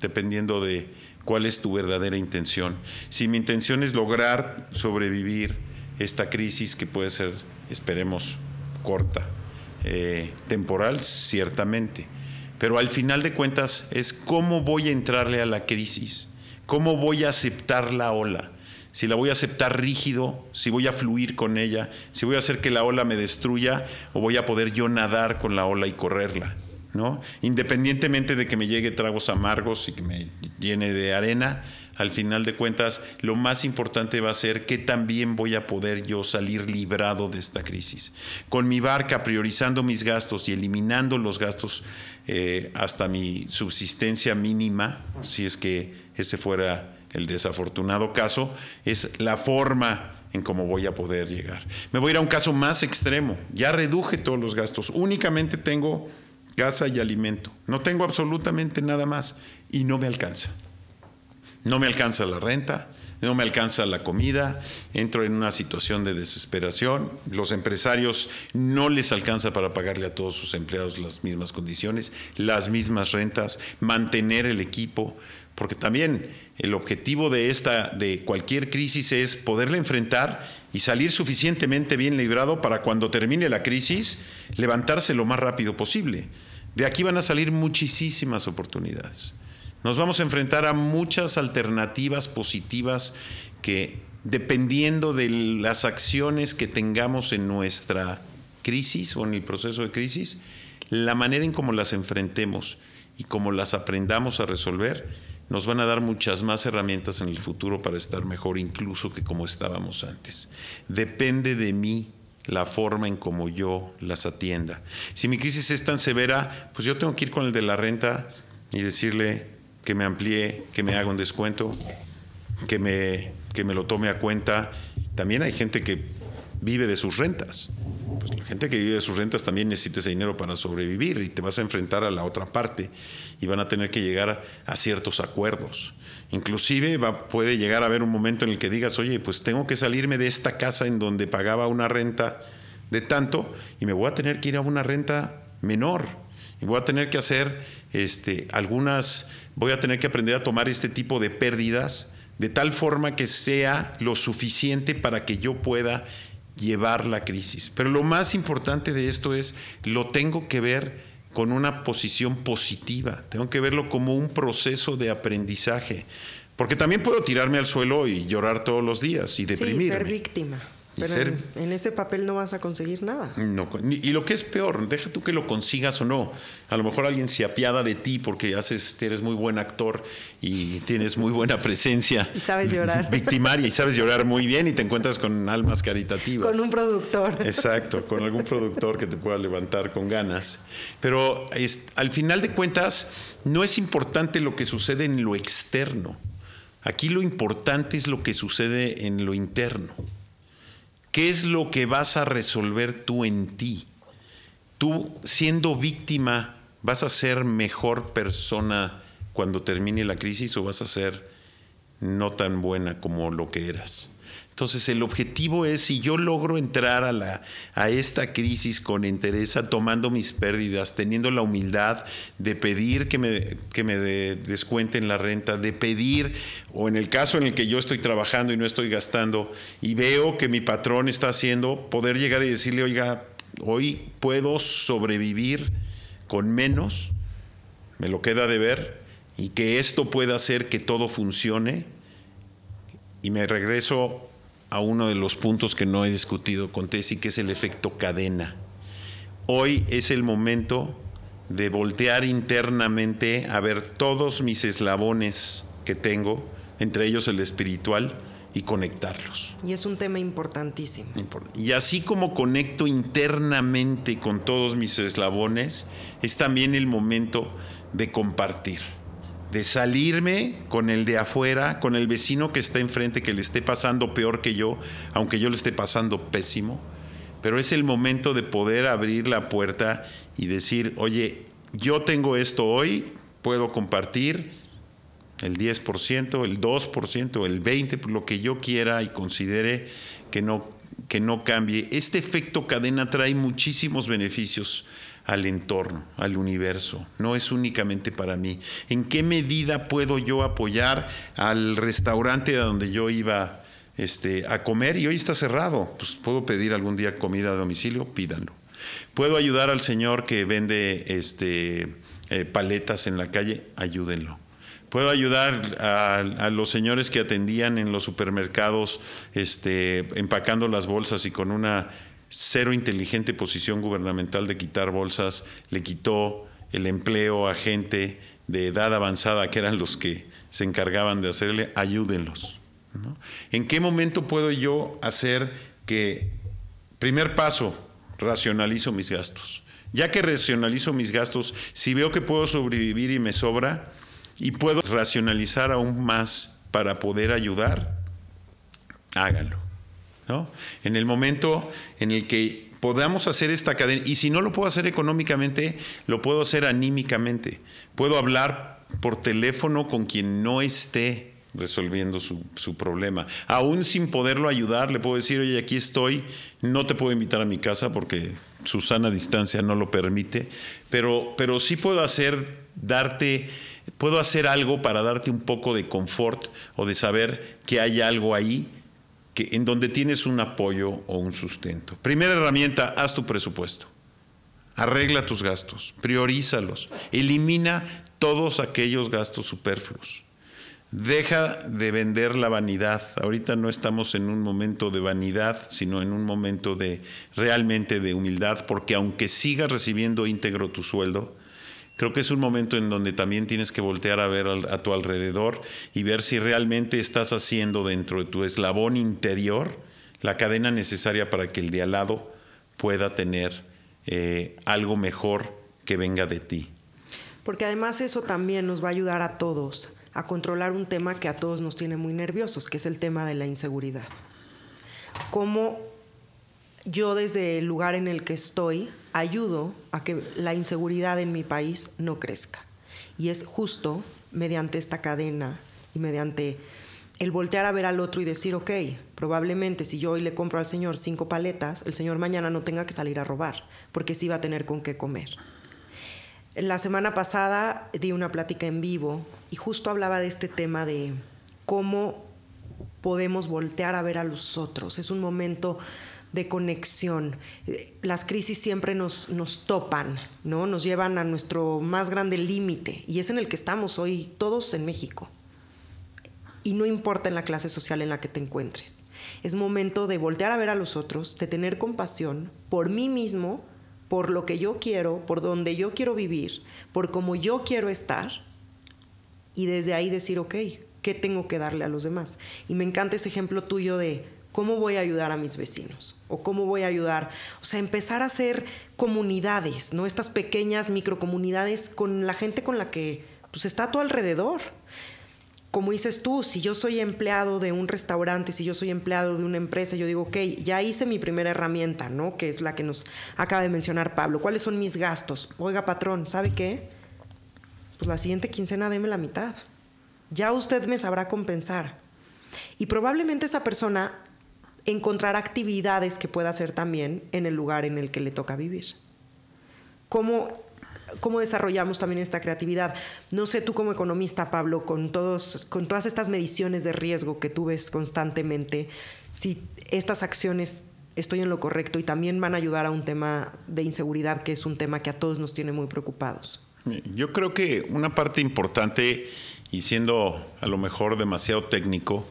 dependiendo de cuál es tu verdadera intención. Si mi intención es lograr sobrevivir esta crisis que puede ser, esperemos, corta, eh, temporal, ciertamente, pero al final de cuentas es cómo voy a entrarle a la crisis ¿Cómo voy a aceptar la ola? Si la voy a aceptar rígido, si voy a fluir con ella, si voy a hacer que la ola me destruya o voy a poder yo nadar con la ola y correrla. ¿no? Independientemente de que me llegue tragos amargos y que me llene de arena, al final de cuentas, lo más importante va a ser que también voy a poder yo salir librado de esta crisis. Con mi barca, priorizando mis gastos y eliminando los gastos eh, hasta mi subsistencia mínima, si es que ese fuera el desafortunado caso, es la forma en cómo voy a poder llegar. Me voy a ir a un caso más extremo. Ya reduje todos los gastos. Únicamente tengo casa y alimento. No tengo absolutamente nada más y no me alcanza. No me alcanza la renta, no me alcanza la comida, entro en una situación de desesperación, los empresarios no les alcanza para pagarle a todos sus empleados las mismas condiciones, las mismas rentas, mantener el equipo, porque también el objetivo de esta de cualquier crisis es poderla enfrentar y salir suficientemente bien librado para cuando termine la crisis levantarse lo más rápido posible. De aquí van a salir muchísimas oportunidades. Nos vamos a enfrentar a muchas alternativas positivas que dependiendo de las acciones que tengamos en nuestra crisis o en el proceso de crisis, la manera en cómo las enfrentemos y cómo las aprendamos a resolver, nos van a dar muchas más herramientas en el futuro para estar mejor incluso que como estábamos antes. Depende de mí la forma en cómo yo las atienda. Si mi crisis es tan severa, pues yo tengo que ir con el de la renta y decirle que me amplíe, que me haga un descuento, que me, que me lo tome a cuenta. También hay gente que vive de sus rentas. Pues la gente que vive de sus rentas también necesita ese dinero para sobrevivir y te vas a enfrentar a la otra parte y van a tener que llegar a ciertos acuerdos. Inclusive va, puede llegar a haber un momento en el que digas, oye, pues tengo que salirme de esta casa en donde pagaba una renta de tanto y me voy a tener que ir a una renta menor voy a tener que hacer este, algunas, voy a tener que aprender a tomar este tipo de pérdidas de tal forma que sea lo suficiente para que yo pueda llevar la crisis. Pero lo más importante de esto es, lo tengo que ver con una posición positiva, tengo que verlo como un proceso de aprendizaje, porque también puedo tirarme al suelo y llorar todos los días y deprimirme. Sí, ser víctima. Pero en, ese papel no vas a conseguir nada. No, y lo que es peor, deja tú que lo consigas o no. A lo mejor alguien se apiada de ti porque haces, eres muy buen actor y tienes muy buena presencia. Y sabes llorar. Victimaria y sabes llorar muy bien y te encuentras con almas caritativas. Con un productor. Exacto, con algún productor que te pueda levantar con ganas. Pero al final de cuentas, no es importante lo que sucede en lo externo. Aquí lo importante es lo que sucede en lo interno. ¿Qué es lo que vas a resolver tú en ti? Tú siendo víctima, ¿vas a ser mejor persona cuando termine la crisis o vas a ser no tan buena como lo que eras? Entonces el objetivo es, si yo logro entrar a, la, a esta crisis con entereza, tomando mis pérdidas, teniendo la humildad de pedir que me, que me descuenten la renta, de pedir, o en el caso en el que yo estoy trabajando y no estoy gastando, y veo que mi patrón está haciendo, poder llegar y decirle, oiga, hoy puedo sobrevivir con menos, me lo queda de ver, y que esto pueda hacer que todo funcione, y me regreso a uno de los puntos que no he discutido con Tessy, que es el efecto cadena. Hoy es el momento de voltear internamente a ver todos mis eslabones que tengo, entre ellos el espiritual, y conectarlos. Y es un tema importantísimo. Y así como conecto internamente con todos mis eslabones, es también el momento de compartir, de salirme con el de afuera, con el vecino que está enfrente, que le esté pasando peor que yo, aunque yo le esté pasando pésimo. Pero es el momento de poder abrir la puerta y decir, oye, yo tengo esto hoy, puedo compartir, el 10%, el 2%, el 20%, lo que yo quiera y considere que no, que no cambie. Este efecto cadena trae muchísimos beneficios al entorno, al universo. No es únicamente para mí. ¿En qué medida puedo yo apoyar al restaurante donde yo iba este, a comer y hoy está cerrado? Pues puedo pedir algún día comida a domicilio, pídanlo. Puedo ayudar al señor que vende este, eh, paletas en la calle, ayúdenlo puedo ayudar a, los señores que atendían en los supermercados este, empacando las bolsas y con una cero inteligente posición gubernamental de quitar bolsas, le quitó el empleo a gente de edad avanzada que eran los que se encargaban de hacerle, ayúdenlos. ¿En qué momento puedo yo hacer que, primer paso, racionalizo mis gastos? Ya que racionalizo mis gastos, si veo que puedo sobrevivir y me sobra, y puedo racionalizar aún más para poder ayudar, háganlo. En el momento en el que podamos hacer esta cadena, y si no lo puedo hacer económicamente, lo puedo hacer anímicamente. Puedo hablar por teléfono con quien no esté resolviendo su, su, problema. Aún sin poderlo ayudar, le puedo decir, oye, aquí estoy, no te puedo invitar a mi casa porque su sana distancia no lo permite, pero, pero sí puedo hacer, darte puedo hacer algo para darte un poco de confort o de saber que hay algo ahí que, en donde tienes un apoyo o un sustento. Primera herramienta, haz tu presupuesto. Arregla tus gastos, priorízalos, elimina todos aquellos gastos superfluos. Deja de vender la vanidad. Ahorita no estamos en un momento de vanidad, sino en un momento de realmente de humildad, porque aunque sigas recibiendo íntegro tu sueldo, Creo que es un momento en donde también tienes que voltear a ver a tu alrededor y ver si realmente estás haciendo dentro de tu eslabón interior la cadena necesaria para que el de al lado pueda tener eh, algo mejor que venga de ti. Porque además eso también nos va a ayudar a todos a controlar un tema que a todos nos tiene muy nerviosos, que es el tema de la inseguridad. Cómo yo desde el lugar en el que estoy ayudo a que la inseguridad en mi país no crezca. Y es justo mediante esta cadena y mediante el voltear a ver al otro y decir, ok, probablemente si yo hoy le compro al Señor cinco paletas, el Señor mañana no tenga que salir a robar, porque sí va a tener con qué comer. La semana pasada di una plática en vivo y justo hablaba de este tema de cómo podemos voltear a ver a los otros. Es un momento de conexión. Eh, las crisis siempre nos, nos topan, ¿no? Nos llevan a nuestro más grande límite y es en el que estamos hoy todos en México. Y no importa en la clase social en la que te encuentres. Es momento de voltear a ver a los otros, de tener compasión por mí mismo, por lo que yo quiero, por donde yo quiero vivir, por cómo yo quiero estar y desde ahí decir, ok, ¿qué tengo que darle a los demás? Y me encanta ese ejemplo tuyo de ¿Cómo voy a ayudar a mis vecinos? ¿O cómo voy a ayudar? O sea, empezar a hacer comunidades, ¿no? Estas pequeñas microcomunidades con la gente con la que pues, está a tu alrededor. Como dices tú, si yo soy empleado de un restaurante, si yo soy empleado de una empresa, yo digo, ok, ya hice mi primera herramienta, ¿no? Que es la que nos acaba de mencionar Pablo. ¿Cuáles son mis gastos? Oiga, patrón, ¿sabe qué? Pues la siguiente quincena deme la mitad. Ya usted me sabrá compensar. Y probablemente esa persona encontrar actividades que pueda hacer también en el lugar en el que le toca vivir. ¿Cómo, cómo desarrollamos también esta creatividad? No sé tú como economista, Pablo, con, todos, con todas estas mediciones de riesgo que tú ves constantemente, si estas acciones estoy en lo correcto y también van a ayudar a un tema de inseguridad que es un tema que a todos nos tiene muy preocupados. Yo creo que una parte importante, y siendo a lo mejor demasiado técnico,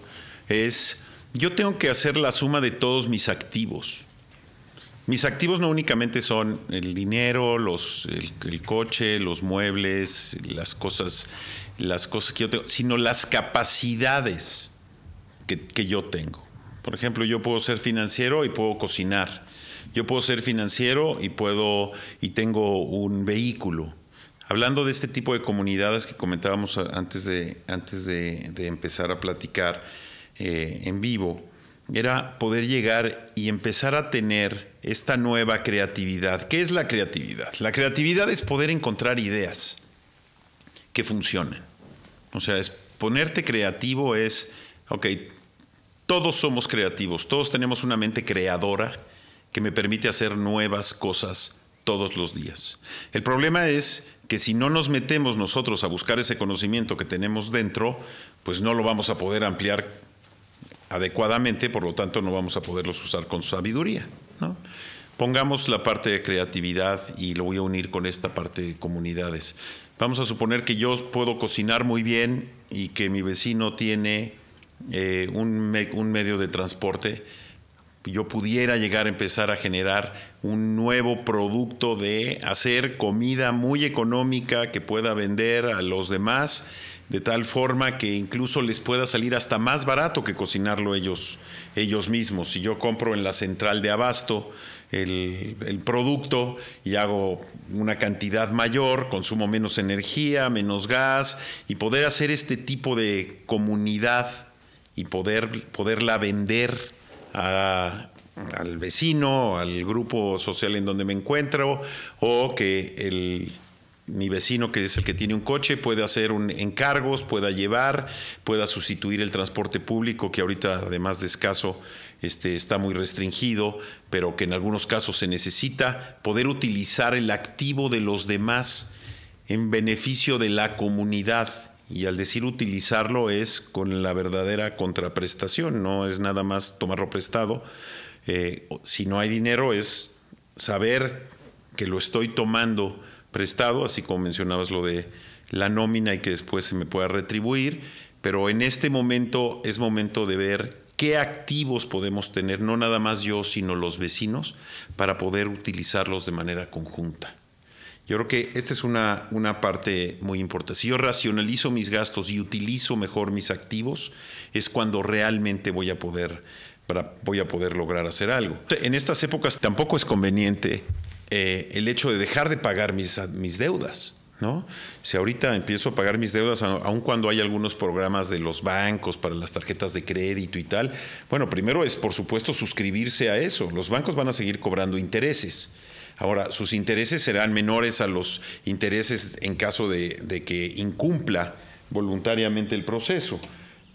es yo tengo que hacer la suma de todos mis activos. Mis activos no únicamente son el dinero, los, el, coche, los muebles, las cosas, las cosas que yo tengo, sino las capacidades que, yo tengo. Por ejemplo, yo puedo ser financiero y puedo cocinar. Yo puedo ser financiero y puedo y tengo un vehículo. Hablando de este tipo de comunidades que comentábamos antes de, antes de, empezar a platicar eh, en vivo, era poder llegar y empezar a tener esta nueva creatividad. ¿Qué es la creatividad? La creatividad es poder encontrar ideas que funcionen. O sea, es ponerte creativo es, ok, todos somos creativos, todos tenemos una mente creadora que me permite hacer nuevas cosas todos los días. El problema es que si no nos metemos nosotros a buscar ese conocimiento que tenemos dentro, pues no lo vamos a poder ampliar adecuadamente, por lo tanto no vamos a poderlos usar con sabiduría. Pongamos la parte de creatividad y lo voy a unir con esta parte de comunidades. Vamos a suponer que yo puedo cocinar muy bien y que mi vecino tiene eh, un, un medio de transporte yo pudiera llegar a empezar a generar un nuevo producto de hacer comida muy económica que pueda vender a los demás de tal forma que incluso les pueda salir hasta más barato que cocinarlo ellos, ellos mismos. Si yo compro en la central de abasto el, producto y hago una cantidad mayor, consumo menos energía, menos gas, y poder hacer este tipo de comunidad y poder, poderla vender al vecino, al grupo social en donde me encuentro, o que el, mi vecino, que es el que tiene un coche, puede hacer encargos, pueda llevar, pueda sustituir el transporte público, que ahorita, además de escaso, este, está muy restringido, pero que en algunos casos se necesita, poder utilizar el activo de los demás en beneficio de la comunidad. Y al decir utilizarlo es con la verdadera contraprestación, no es nada más tomarlo prestado. Eh, si no hay dinero es saber que lo estoy tomando prestado, así como mencionabas lo de la nómina y que después se me pueda retribuir, pero en este momento es momento de ver qué activos podemos tener, no nada más yo, sino los vecinos, para poder utilizarlos de manera conjunta. Yo creo que esta es una, una parte muy importante. Si yo racionalizo mis gastos y utilizo mejor mis activos, es cuando realmente voy a poder, voy a poder lograr hacer algo. En estas épocas tampoco es conveniente eh, el hecho de dejar de pagar mis, mis deudas. ¿no? Si ahorita empiezo a pagar mis deudas, aun cuando hay algunos programas de los bancos para las tarjetas de crédito y tal, bueno, primero es por supuesto suscribirse a eso. Los bancos van a seguir cobrando intereses. Ahora, sus intereses serán menores a los intereses en caso de, de que incumpla voluntariamente el proceso.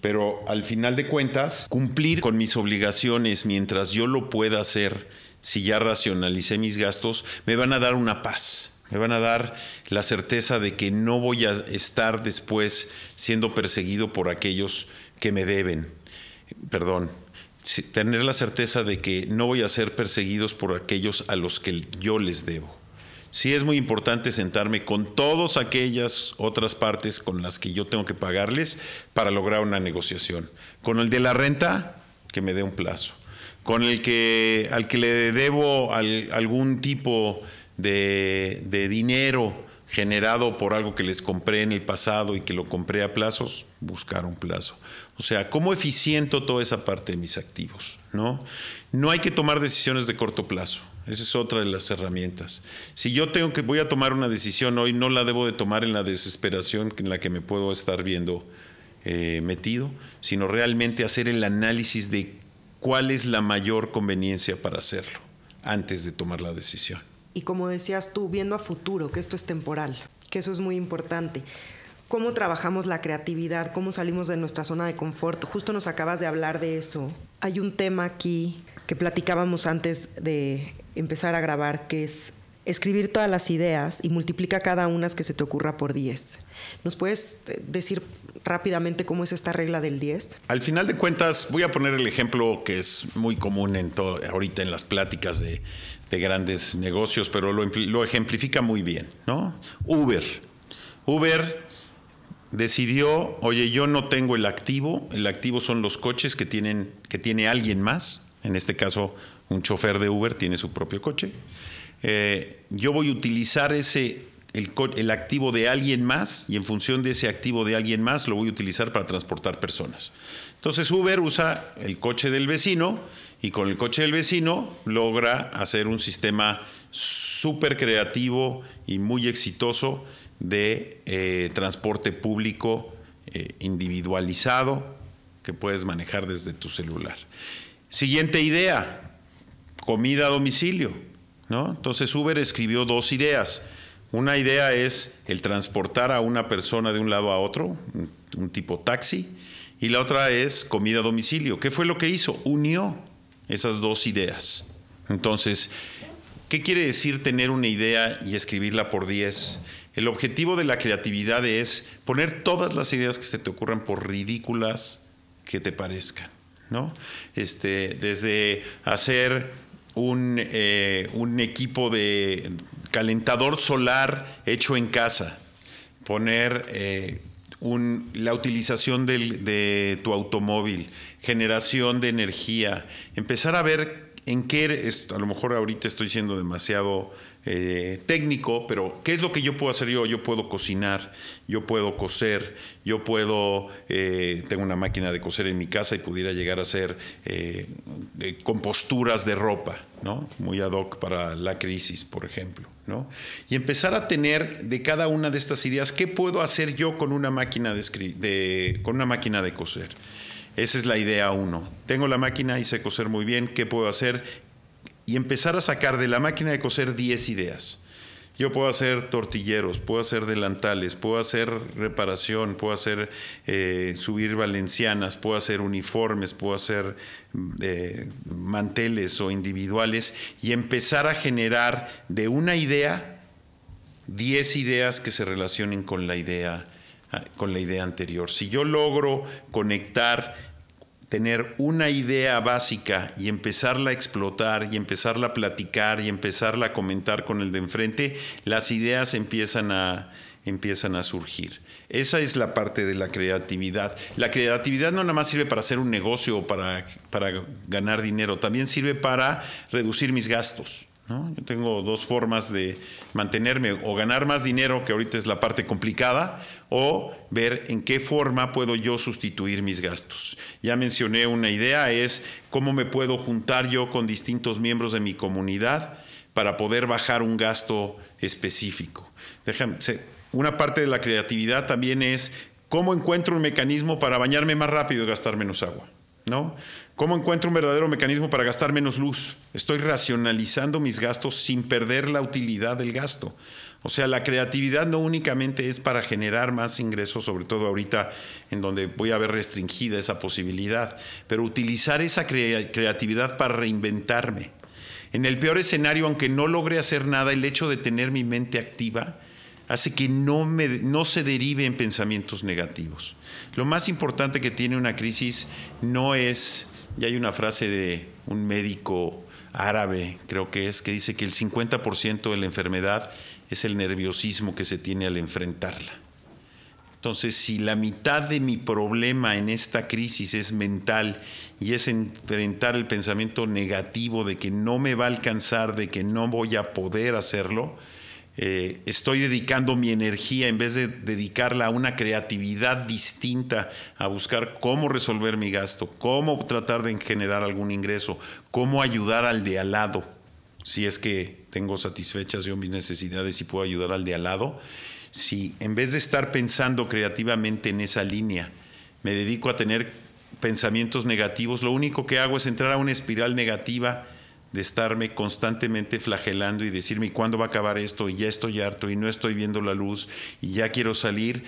Pero al final de cuentas, cumplir con mis obligaciones mientras yo lo pueda hacer si ya racionalicé mis gastos, me van a dar una paz, me van a dar la certeza de que no voy a estar después siendo perseguido por aquellos que me deben. Perdón, tener la certeza de que no voy a ser perseguidos por aquellos a los que yo les debo. Sí es muy importante sentarme con todas aquellas otras partes con las que yo tengo que pagarles para lograr una negociación. Con el de la renta, que me dé un plazo con el que al que le debo algún tipo de, dinero generado por algo que les compré en el pasado y que lo compré a plazos, buscar un plazo. O sea, ¿cómo eficiento toda esa parte de mis activos? ¿no? no hay que tomar decisiones de corto plazo. Esa es otra de las herramientas. Si yo tengo que voy a tomar una decisión hoy, no la debo de tomar en la desesperación en la que me puedo estar viendo eh, metido, sino realmente hacer el análisis de cuál es la mayor conveniencia para hacerlo antes de tomar la decisión. Y como decías tú, viendo a futuro, que esto es temporal, que eso es muy importante. ¿Cómo trabajamos la creatividad? ¿Cómo salimos de nuestra zona de confort? Justo nos acabas de hablar de eso. Hay un tema aquí que platicábamos antes de empezar a grabar, que es escribir todas las ideas y multiplica cada una que se te ocurra por 10. ¿Nos puedes eh, decir rápidamente cómo es esta regla del 10? Al final de cuentas, voy a poner el ejemplo que es muy común en ahorita en las pláticas de, grandes negocios, pero lo, lo, ejemplifica muy bien, ¿no? Uber. Uber decidió, oye, yo no tengo el activo, el activo son los coches que, tienen, que tiene alguien más, en este caso un chofer de Uber tiene su propio coche. Eh, yo voy a utilizar ese, el, activo de alguien más y en función de ese activo de alguien más lo voy a utilizar para transportar personas. Entonces Uber usa el coche del vecino y con el coche del vecino logra hacer un sistema súper creativo y muy exitoso de eh, transporte público eh, individualizado que puedes manejar desde tu celular. Siguiente idea, comida a domicilio. ¿No? Entonces Uber escribió dos ideas. Una idea es el transportar a una persona de un lado a otro, un tipo taxi, y la otra es comida a domicilio. ¿Qué fue lo que hizo? Unió esas dos ideas. Entonces, ¿qué quiere decir tener una idea y escribirla por 10? El objetivo de la creatividad es poner todas las ideas que se te ocurran por ridículas que te parezcan, ¿no? Este, desde hacer un, eh, un equipo de calentador solar hecho en casa, poner eh, la utilización de tu automóvil, generación de energía, empezar a ver en qué, a lo mejor ahorita estoy siendo demasiado eh, técnico, pero ¿qué es lo que yo puedo hacer yo? Yo puedo cocinar, yo puedo coser, yo puedo, eh, tengo una máquina de coser en mi casa y pudiera llegar a hacer eh, composturas de ropa, ¿no? Muy ad hoc para la crisis, por ejemplo, ¿no? Y empezar a tener de cada una de estas ideas, ¿qué puedo hacer yo con una máquina de, con una máquina de coser? Esa es la idea uno. Tengo la máquina y sé coser muy bien, ¿qué puedo hacer? Y empezar a sacar de la máquina de coser 10 ideas. Yo puedo hacer tortilleros, puedo hacer delantales, puedo hacer reparación, puedo hacer eh, subir valencianas, puedo hacer uniformes, puedo hacer eh, manteles o individuales y empezar a generar de una idea 10 ideas que se relacionen con la idea con la idea anterior. Si yo logro conectar tener una idea básica y empezarla a explotar y empezarla a platicar y empezarla a comentar con el de enfrente, las ideas empiezan a, empiezan a surgir. Esa es la parte de la creatividad. La creatividad no nada más sirve para hacer un negocio o para, para ganar dinero, también sirve para reducir mis gastos. Yo tengo dos formas de mantenerme o ganar más dinero, que ahorita es la parte complicada, o ver en qué forma puedo yo sustituir mis gastos. Ya mencioné una idea, es cómo me puedo juntar yo con distintos miembros de mi comunidad para poder bajar un gasto específico. Déjame, una parte de la creatividad también es cómo encuentro un mecanismo para bañarme más rápido y gastar menos agua. ¿no? ¿Cómo encuentro un verdadero mecanismo para gastar menos luz? Estoy racionalizando mis gastos sin perder la utilidad del gasto. O sea, la creatividad no únicamente es para generar más ingresos, sobre todo ahorita en donde voy a ver restringida esa posibilidad, pero utilizar esa creatividad para reinventarme. En el peor escenario, aunque no logre hacer nada, el hecho de tener mi mente activa hace que no, no se derive en pensamientos negativos. Lo más importante que tiene una crisis no es, y hay una frase de un médico árabe, creo que es, que dice que el 50% de la enfermedad es el nerviosismo que se tiene al enfrentarla. Entonces, si la mitad de mi problema en esta crisis es mental y es enfrentar el pensamiento negativo de que no me va a alcanzar, de que no voy a poder hacerlo, eh, estoy dedicando mi energía en vez de dedicarla a una creatividad distinta, a buscar cómo resolver mi gasto, cómo tratar de generar algún ingreso, cómo ayudar al de al lado, si es que tengo satisfechas yo mis necesidades y puedo ayudar al de al lado, si en vez de estar pensando creativamente en esa línea, me dedico a tener pensamientos negativos, lo único que hago es entrar a una espiral negativa de estarme constantemente flagelando y decirme cuándo va a acabar esto y ya estoy harto y no estoy viendo la luz y ya quiero salir.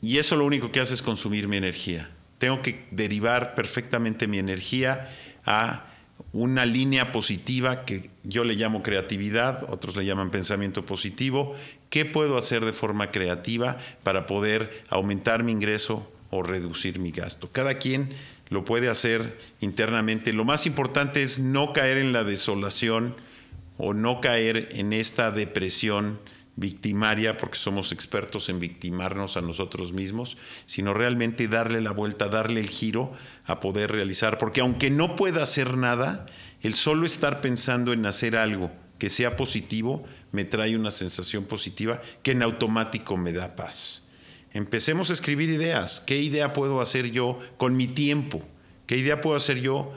Y eso lo único que hace es consumir mi energía. Tengo que derivar perfectamente mi energía a una línea positiva que yo le llamo creatividad, otros le llaman pensamiento positivo. ¿Qué puedo hacer de forma creativa para poder aumentar mi ingreso o reducir mi gasto? Cada quien lo puede hacer internamente. Lo más importante es no caer en la desolación o no caer en esta depresión victimaria, porque somos expertos en victimarnos a nosotros mismos, sino realmente darle la vuelta, darle el giro a poder realizar, porque aunque no pueda hacer nada, el solo estar pensando en hacer algo que sea positivo me trae una sensación positiva que en automático me da paz. Empecemos a escribir ideas. ¿Qué idea puedo hacer yo con mi tiempo? ¿Qué idea puedo hacer yo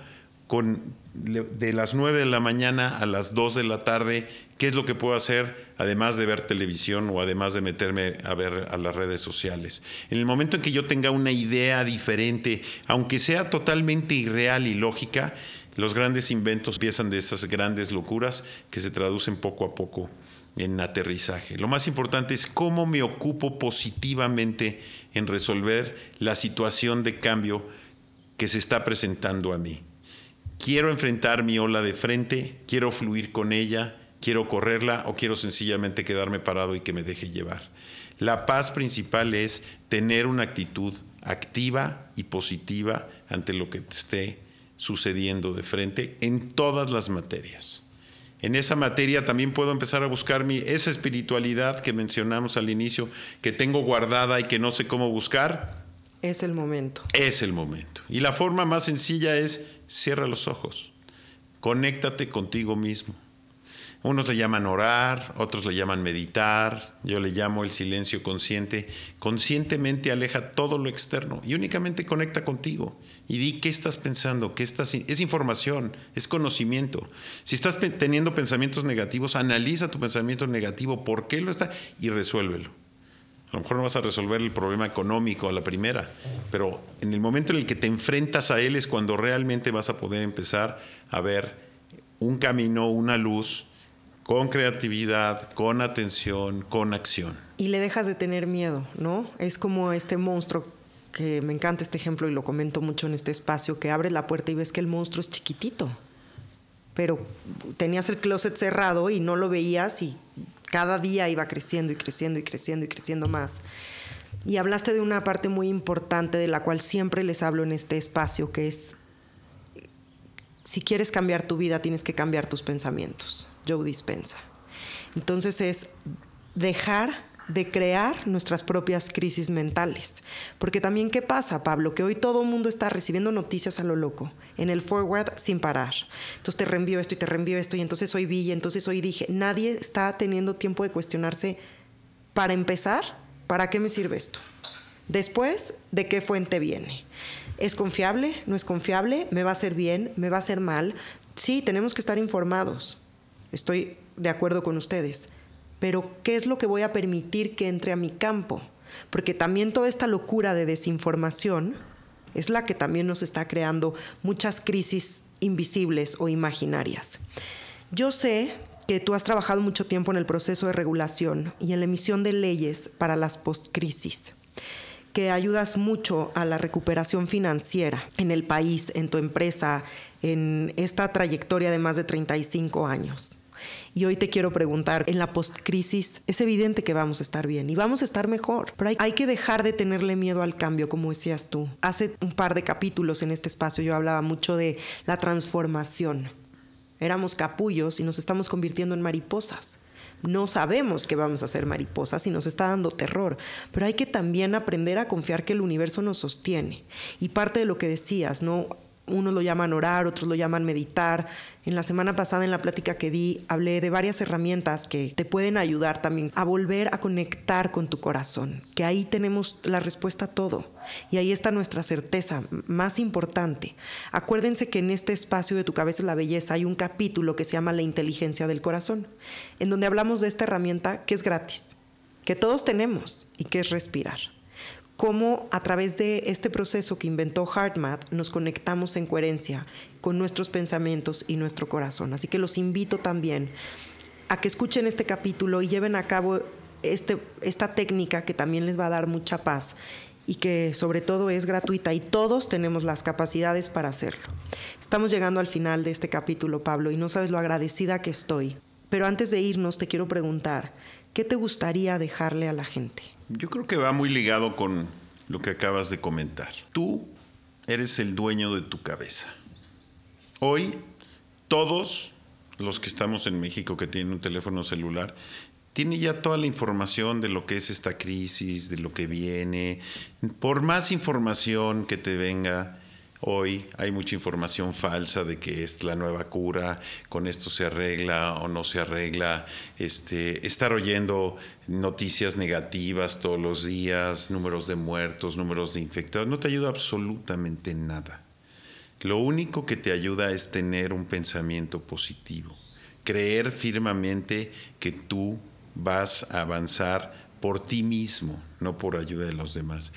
con de las 9 de la mañana a las 2 de la tarde? ¿Qué es lo que puedo hacer además de ver televisión o además de meterme a ver a las redes sociales? En el momento en que yo tenga una idea diferente, aunque sea totalmente irreal y lógica, los grandes inventos empiezan de esas grandes locuras que se traducen poco a poco en aterrizaje. Lo más importante es cómo me ocupo positivamente en resolver la situación de cambio que se está presentando a mí. Quiero enfrentar mi ola de frente, quiero fluir con ella, quiero correrla o quiero sencillamente quedarme parado y que me deje llevar. La paz principal es tener una actitud activa y positiva ante lo que esté sucediendo de frente en todas las materias. En esa materia también puedo empezar a buscar mi, esa espiritualidad que mencionamos al inicio, que tengo guardada y que no sé cómo buscar. Es el momento. Es el momento. Y la forma más sencilla es cierra los ojos, conéctate contigo mismo. Unos le llaman orar, otros le llaman meditar, yo le llamo el silencio consciente. Conscientemente aleja todo lo externo y únicamente conecta contigo y di qué estás pensando, qué estás es información, es conocimiento. Si estás teniendo pensamientos negativos, analiza tu pensamiento negativo, por qué lo está y resuélvelo. A lo mejor no vas a resolver el problema económico a la primera, pero en el momento en el que te enfrentas a él es cuando realmente vas a poder empezar a ver un camino, una luz con creatividad, con atención, con acción. Y le dejas de tener miedo, ¿no? Es como este monstruo que me encanta este ejemplo y lo comento mucho en este espacio, que abre la puerta y ves que el monstruo es chiquitito, pero tenías el closet cerrado y no lo veías y cada día iba creciendo y creciendo y creciendo y creciendo más. Y hablaste de una parte muy importante de la cual siempre les hablo en este espacio, que es, si quieres cambiar tu vida, tienes que cambiar tus pensamientos. Joe Dispensa. Entonces es dejar de crear nuestras propias crisis mentales. Porque también, ¿qué pasa, Pablo? Que hoy todo el mundo está recibiendo noticias a lo loco, en el forward sin parar. Entonces te reenvío esto y te reenvío esto, y entonces hoy vi, y entonces hoy dije, nadie está teniendo tiempo de cuestionarse, para empezar, ¿para qué me sirve esto? Después, ¿de qué fuente viene? ¿Es confiable? ¿No es confiable? ¿Me va a hacer bien? ¿Me va a hacer mal? Sí, tenemos que estar informados Estoy de acuerdo con ustedes. Pero, ¿qué es lo que voy a permitir que entre a mi campo? Porque también toda esta locura de desinformación es la que también nos está creando muchas crisis invisibles o imaginarias. Yo sé que tú has trabajado mucho tiempo en el proceso de regulación y en la emisión de leyes para las postcrisis, que ayudas mucho a la recuperación financiera en el país, en tu empresa, en esta trayectoria de más de 35 años. Y hoy te quiero preguntar, en la postcrisis es evidente que vamos a estar bien y vamos a estar mejor, pero hay, que dejar de tenerle miedo al cambio, como decías tú. Hace un par de capítulos en este espacio yo hablaba mucho de la transformación. Éramos capullos y nos estamos convirtiendo en mariposas. No sabemos que vamos a ser mariposas y nos está dando terror, pero hay que también aprender a confiar que el universo nos sostiene. Y parte de lo que decías, ¿no? Unos lo llaman orar, otros lo llaman meditar. En la semana pasada en la plática que di hablé de varias herramientas que te pueden ayudar también a volver a conectar con tu corazón, que ahí tenemos la respuesta a todo y ahí está nuestra certeza más importante. Acuérdense que en este espacio de tu cabeza la belleza hay un capítulo que se llama la inteligencia del corazón, en donde hablamos de esta herramienta que es gratis, que todos tenemos y que es respirar cómo a través de este proceso que inventó HeartMath nos conectamos en coherencia con nuestros pensamientos y nuestro corazón. Así que los invito también a que escuchen este capítulo y lleven a cabo este, esta técnica que también les va a dar mucha paz y que sobre todo es gratuita y todos tenemos las capacidades para hacerlo. Estamos llegando al final de este capítulo, Pablo, y no sabes lo agradecida que estoy. Pero antes de irnos, te quiero preguntar, ¿qué te gustaría dejarle a la gente? Yo creo que va muy ligado con lo que acabas de comentar. Tú eres el dueño de tu cabeza. Hoy, todos los que estamos en México que tienen un teléfono celular, tienen ya toda la información de lo que es esta crisis, de lo que viene. Por más información que te venga, Hoy hay mucha información falsa de que es la nueva cura, con esto se arregla o no se arregla. Este, estar oyendo noticias negativas todos los días, números de muertos, números de infectados, no te ayuda absolutamente nada. Lo único que te ayuda es tener un pensamiento positivo, creer firmemente que tú vas a avanzar por ti mismo, no por ayuda de los demás.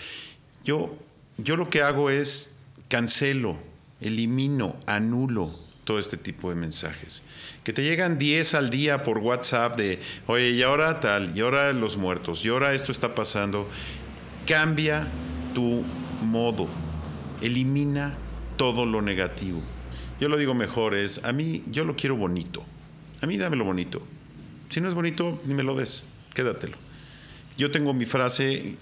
Yo, yo lo que hago es cancelo, elimino, anulo todo este tipo de mensajes. Que te llegan 10 al día por WhatsApp de, oye, y ahora tal, y ahora los muertos, y ahora esto está pasando. Cambia tu modo, elimina todo lo negativo. Yo lo digo mejor, es, a mí, yo lo quiero bonito. A mí dámelo bonito. Si no es bonito, ni me lo des, quédatelo. Yo tengo mi frase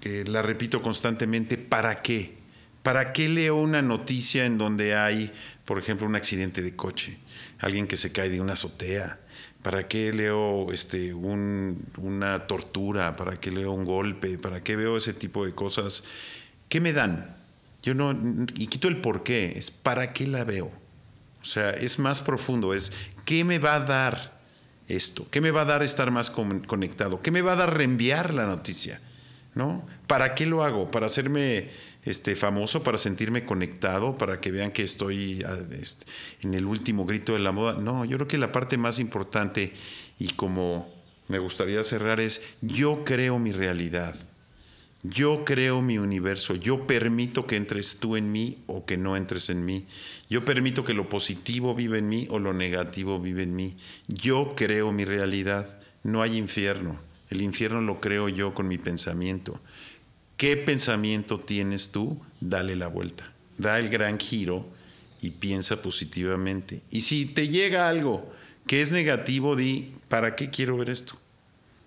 que la repito constantemente, ¿para qué? ¿Para qué leo una noticia en donde hay, por ejemplo, un accidente de coche? Alguien que se cae de una azotea. ¿Para qué leo este, una tortura? ¿Para qué leo un golpe? ¿Para qué veo ese tipo de cosas? ¿Qué me dan? Yo no, y quito el por qué, es para qué la veo. O sea, es más profundo, es qué me va a dar esto, qué me va a dar estar más conectado, qué me va a dar reenviar la noticia, ¿no? ¿Para qué lo hago? ¿Para hacerme este, famoso para sentirme conectado, para que vean que estoy ah, este, en el último grito de la moda. No, yo creo que la parte más importante y como me gustaría cerrar es, yo creo mi realidad, yo creo mi universo, yo permito que entres tú en mí o que no entres en mí, yo permito que lo positivo vive en mí o lo negativo vive en mí, yo creo mi realidad, no hay infierno, el infierno lo creo yo con mi pensamiento. ¿Qué pensamiento tienes tú? Dale la vuelta. Da el gran giro y piensa positivamente. Y si te llega algo que es negativo, di, ¿para qué quiero ver esto?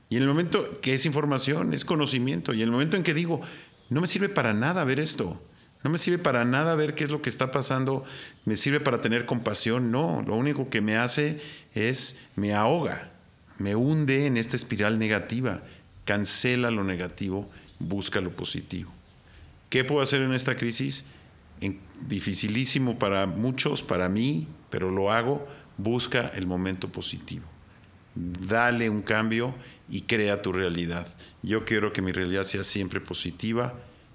Y en el momento que es información, es conocimiento. Y en el momento en que digo, no me sirve para nada ver esto, no me sirve para nada ver qué es lo que está pasando, me sirve para tener compasión, no, lo único que me hace es, me ahoga, me hunde en esta espiral negativa, cancela lo negativo busca lo positivo. ¿Qué puedo hacer en esta crisis? dificilísimo para muchos, para mí, pero lo hago, busca el momento positivo. Dale un cambio y crea tu realidad. Yo quiero que mi realidad sea siempre positiva.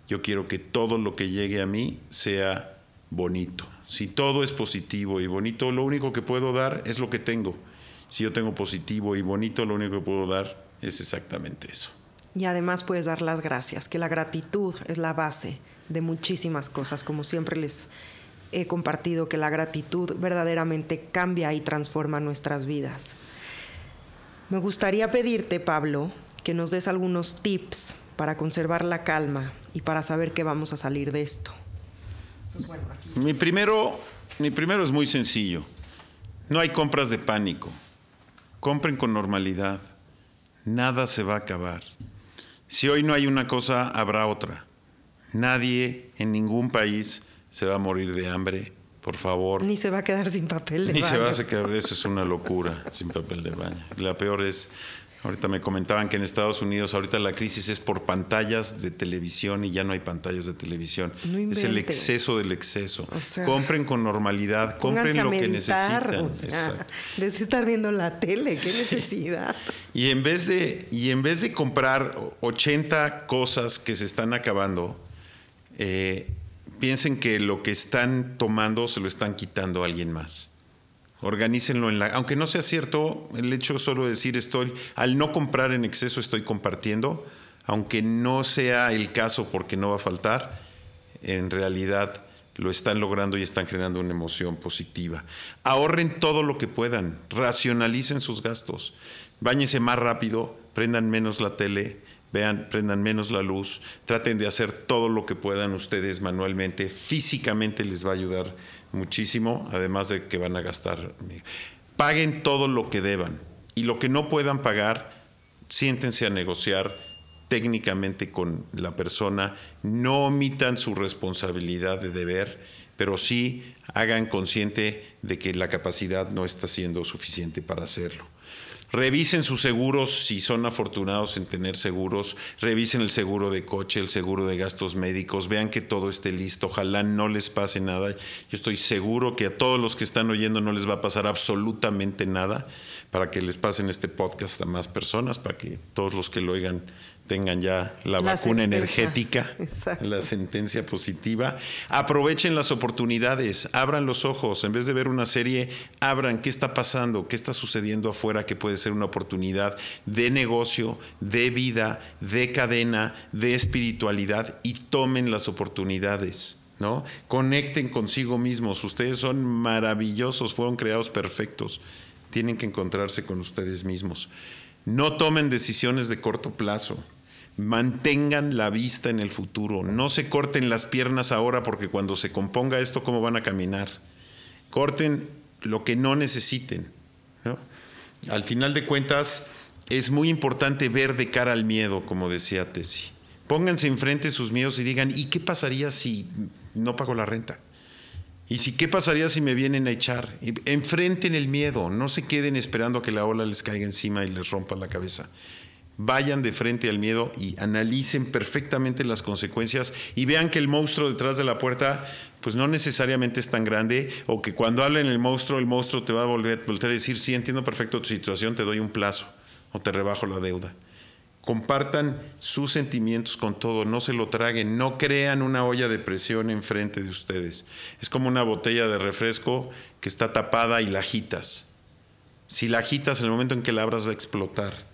Yo quiero que todo lo que llegue a mí sea bonito. Si todo es positivo y bonito, lo único que puedo dar es lo que tengo. Si yo tengo positivo y bonito, lo único que puedo dar es exactamente eso. Y además puedes dar las gracias, que la gratitud es la base de muchísimas cosas, como siempre les he compartido, que la gratitud verdaderamente cambia y transforma nuestras vidas. Me gustaría pedirte, Pablo, que nos des algunos tips para conservar la calma y para saber que vamos a salir de esto. mi, primero, mi primero es muy sencillo. No hay compras de pánico. Compren con normalidad. Nada se va a acabar. Si hoy no hay una cosa, habrá otra. Nadie en ningún país se va a morir de hambre, por favor. Ni se va a quedar sin papel de baño. Ni se va a quedar, eso es una locura, sin papel de baño. La peor es Ahorita me comentaban que en Estados Unidos ahorita la crisis es por pantallas de televisión y ya no hay pantallas de televisión. es el exceso del exceso. compren con normalidad, compren lo que necesitan. O sea, estar viendo la tele, qué necesidad. y en vez de y en vez de comprar 80 cosas que se están acabando, eh, piensen que lo que están tomando se lo están quitando a alguien más. Organícenlo en la... Aunque no sea cierto, el hecho solo de decir estoy, al no comprar en exceso estoy compartiendo, aunque no sea el caso porque no va a faltar, en realidad lo están logrando y están generando una emoción positiva. Ahorren todo lo que puedan, racionalicen sus gastos, báñense más rápido, prendan menos la tele, vean, prendan menos la luz, traten de hacer todo lo que puedan ustedes manualmente, físicamente les va a ayudar muchísimo, además de que van a gastar. Paguen todo lo que deban y lo que no puedan pagar, siéntense a negociar técnicamente con la persona, no omitan su responsabilidad de deber, pero sí hagan consciente de que la capacidad no está siendo suficiente para hacerlo. Revisen sus seguros si son afortunados en tener seguros. Revisen el seguro de coche, el seguro de gastos médicos. Vean que todo esté listo. Ojalá no les pase nada. Yo estoy seguro que a todos los que están oyendo no les va a pasar absolutamente nada para que les pasen este podcast a más personas, para que todos los que lo oigan tengan ya la, vacuna energética, la sentencia positiva. Aprovechen las oportunidades, abran los ojos, en vez de ver una serie, abran qué está pasando, qué está sucediendo afuera, que puede ser una oportunidad de negocio, de vida, de cadena, de espiritualidad y tomen las oportunidades. ¿No? Conecten consigo mismos. Ustedes son maravillosos, fueron creados perfectos. Tienen que encontrarse con ustedes mismos. No tomen decisiones de corto plazo. Mantengan la vista en el futuro. No se corten las piernas ahora porque cuando se componga esto, ¿cómo van a caminar? Corten lo que no necesiten. Al final de cuentas, es muy importante ver de cara al miedo, como decía Tessie. Pónganse enfrente sus miedos y digan, ¿y qué pasaría si no pago la renta? ¿Y si qué pasaría si me vienen a echar? Enfrenten el miedo, no se queden esperando a que la ola les caiga encima y les rompa la cabeza vayan de frente al miedo y analicen perfectamente las consecuencias y vean que el monstruo detrás de la puerta pues no necesariamente es tan grande o que cuando hablen el monstruo, el monstruo te va a volver, a decir, sí, entiendo perfecto tu situación, te doy un plazo o te rebajo la deuda. Compartan sus sentimientos con todo, no se lo traguen, no crean una olla de presión enfrente de ustedes. Es como una botella de refresco que está tapada y la agitas. Si la agitas, en el momento en que la abras va a explotar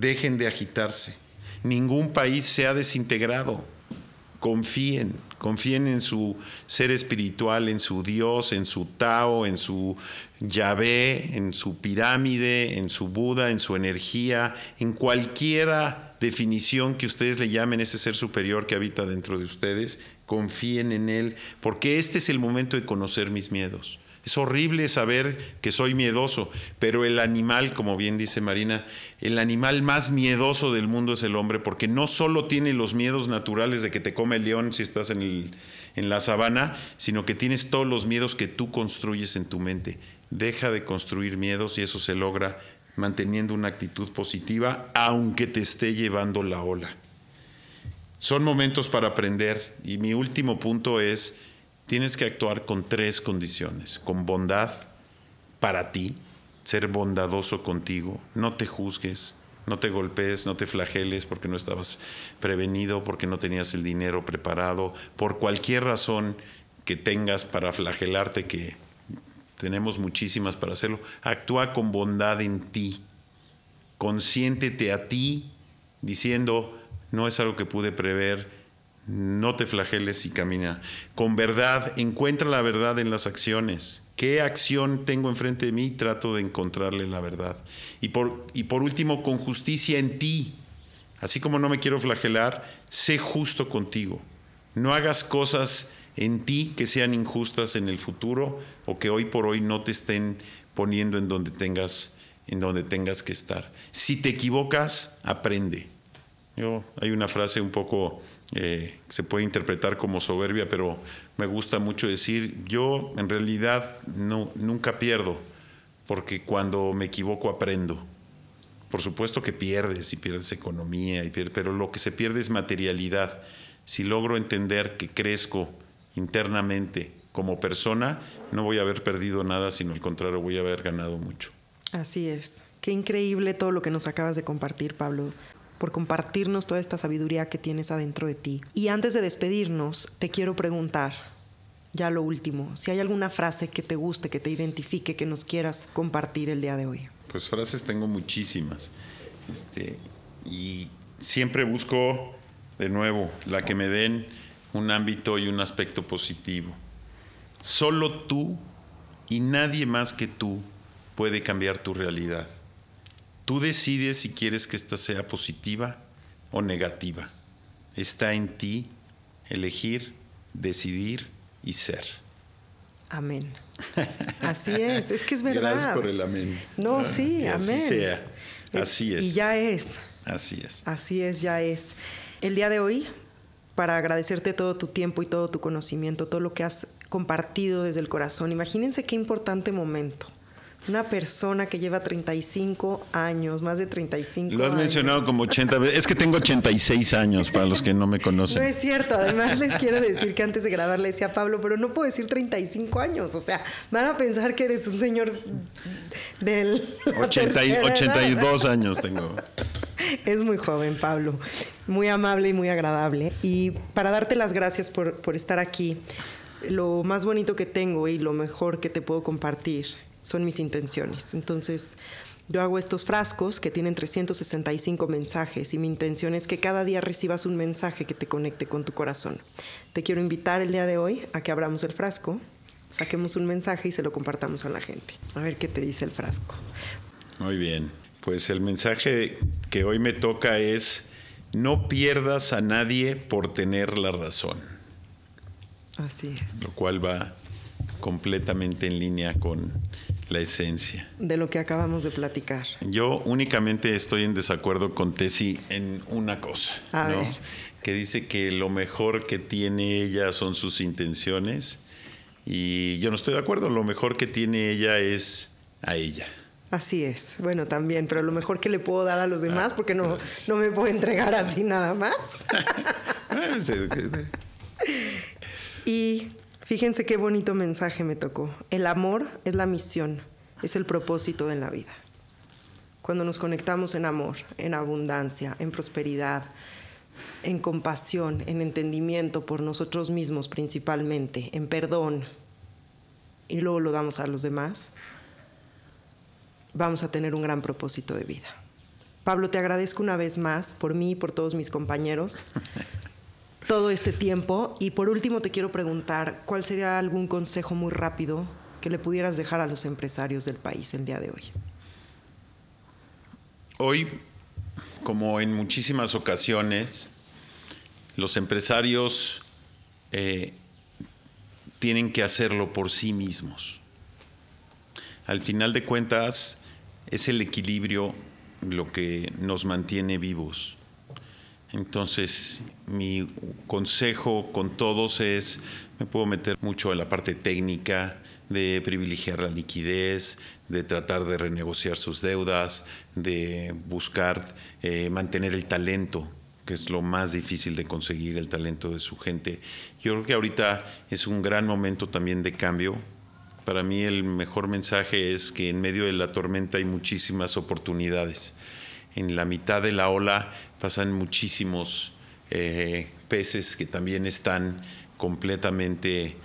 dejen de agitarse. Ningún país se ha desintegrado. Confíen, confíen en su ser espiritual, en su Dios, en su Tao, en su Yahvé, en su pirámide, en su Buda, en su energía, en cualquiera definición que ustedes le llamen ese ser superior que habita dentro de ustedes. Confíen en Él, porque este es el momento de conocer mis miedos. Es horrible saber que soy miedoso, pero el animal, como bien dice Marina, el animal más miedoso del mundo es el hombre, porque no solo tiene los miedos naturales de que te come el león si estás en, en la sabana, sino que tienes todos los miedos que tú construyes en tu mente. Deja de construir miedos y eso se logra manteniendo una actitud positiva, aunque te esté llevando la ola. Son momentos para aprender y mi último punto es tienes que actuar con tres condiciones. Con bondad para ti, ser bondadoso contigo, no te juzgues, no te golpees, no te flageles porque no estabas prevenido, porque no tenías el dinero preparado, por cualquier razón que tengas para flagelarte, que tenemos muchísimas para hacerlo, actúa con bondad en ti, consiéntete a ti diciendo, no es algo que pude prever, no te flageles y camina. Con verdad, encuentra la verdad en las acciones. ¿Qué acción tengo enfrente de mí? Trato de encontrarle la verdad. Y por, y por último, con justicia en ti. Así como no me quiero flagelar, sé justo contigo. No hagas cosas en ti que sean injustas en el futuro o que hoy por hoy no te estén poniendo en donde tengas, en donde tengas que estar. Si te equivocas, aprende. Yo, hay una frase un poco eh, se puede interpretar como soberbia, pero me gusta mucho decir, yo en realidad no, nunca pierdo, porque cuando me equivoco aprendo. Por supuesto que pierdes y pierdes economía, pero lo que se pierde es materialidad. Si logro entender que crezco internamente como persona, no voy a haber perdido nada, sino al contrario, voy a haber ganado mucho. Así es. Qué increíble todo lo que nos acabas de compartir, Pablo por compartirnos toda esta sabiduría que tienes adentro de ti. Y antes de despedirnos, te quiero preguntar, ya lo último, si hay alguna frase que te guste, que te identifique, que nos quieras compartir el día de hoy. Pues frases tengo muchísimas. Este, y siempre busco, de nuevo, la que me den un ámbito y un aspecto positivo. Solo tú y nadie más que tú puede cambiar tu realidad. Tú decides si quieres que esta sea positiva o negativa. Está en ti elegir, decidir y ser. Amén. Así es, es que es verdad. Gracias por el amén. No, ah, sí, amén. Así sea, así es. Y ya es. Así es. Así es, ya es. El día de hoy, para agradecerte todo tu tiempo y todo tu conocimiento, todo lo que has compartido desde el corazón, imagínense qué importante momento Una persona que lleva 35 años, más de 35 años. Lo has mencionado como 80 veces. Es que tengo 86 años, para los que no me conocen. No es cierto. Además, les quiero decir que antes de grabar le decía a Pablo, pero no puedo decir 35 años. O sea, van a pensar que eres un señor del. 82 años tengo. Es muy joven, Pablo. Muy amable y muy agradable. Y para darte las gracias por, por estar aquí, lo más bonito que tengo y lo mejor que te puedo compartir son mis intenciones. Entonces, yo hago estos frascos que tienen 365 mensajes y mi intención es que cada día recibas un mensaje que te conecte con tu corazón. Te quiero invitar el día de hoy a que abramos el frasco, saquemos un mensaje y se lo compartamos a la gente. A ver qué te dice el frasco. Muy bien. Pues el mensaje que hoy me toca es, no pierdas a nadie por tener la razón. Así es. Lo cual va completamente en línea con la esencia. De lo que acabamos de platicar. Yo únicamente estoy en desacuerdo con Tessy en una cosa, A ¿no? ver. que dice que lo mejor que tiene ella son sus intenciones y yo no estoy de acuerdo, lo mejor que tiene ella es a ella. Así es. Bueno, también, pero lo mejor que le puedo dar a los demás, Ah, porque no, gracias. no me puedo entregar así nada más. Fíjense qué bonito mensaje me tocó. El amor es la misión, es el propósito de la vida. Cuando nos conectamos en amor, en abundancia, en prosperidad, en compasión, en entendimiento por nosotros mismos principalmente, en perdón, y luego lo damos a los demás, vamos a tener un gran propósito de vida. Pablo, te agradezco una vez más por mí y por todos mis compañeros todo este tiempo. Y por último te quiero preguntar, ¿cuál sería algún consejo muy rápido que le pudieras dejar a los empresarios del país el día de hoy? Hoy, como en muchísimas ocasiones, los empresarios eh, tienen que hacerlo por sí mismos. Al final de cuentas, es el equilibrio lo que nos mantiene vivos. Entonces, mi consejo con todos es, me puedo meter mucho en la parte técnica de privilegiar la liquidez, de tratar de renegociar sus deudas, de buscar eh, mantener el talento, que es lo más difícil de conseguir, el talento de su gente. Yo creo que ahorita es un gran momento también de cambio. Para mí el mejor mensaje es que en medio de la tormenta hay muchísimas oportunidades en la mitad de la ola pasan muchísimos eh, peces que también están completamente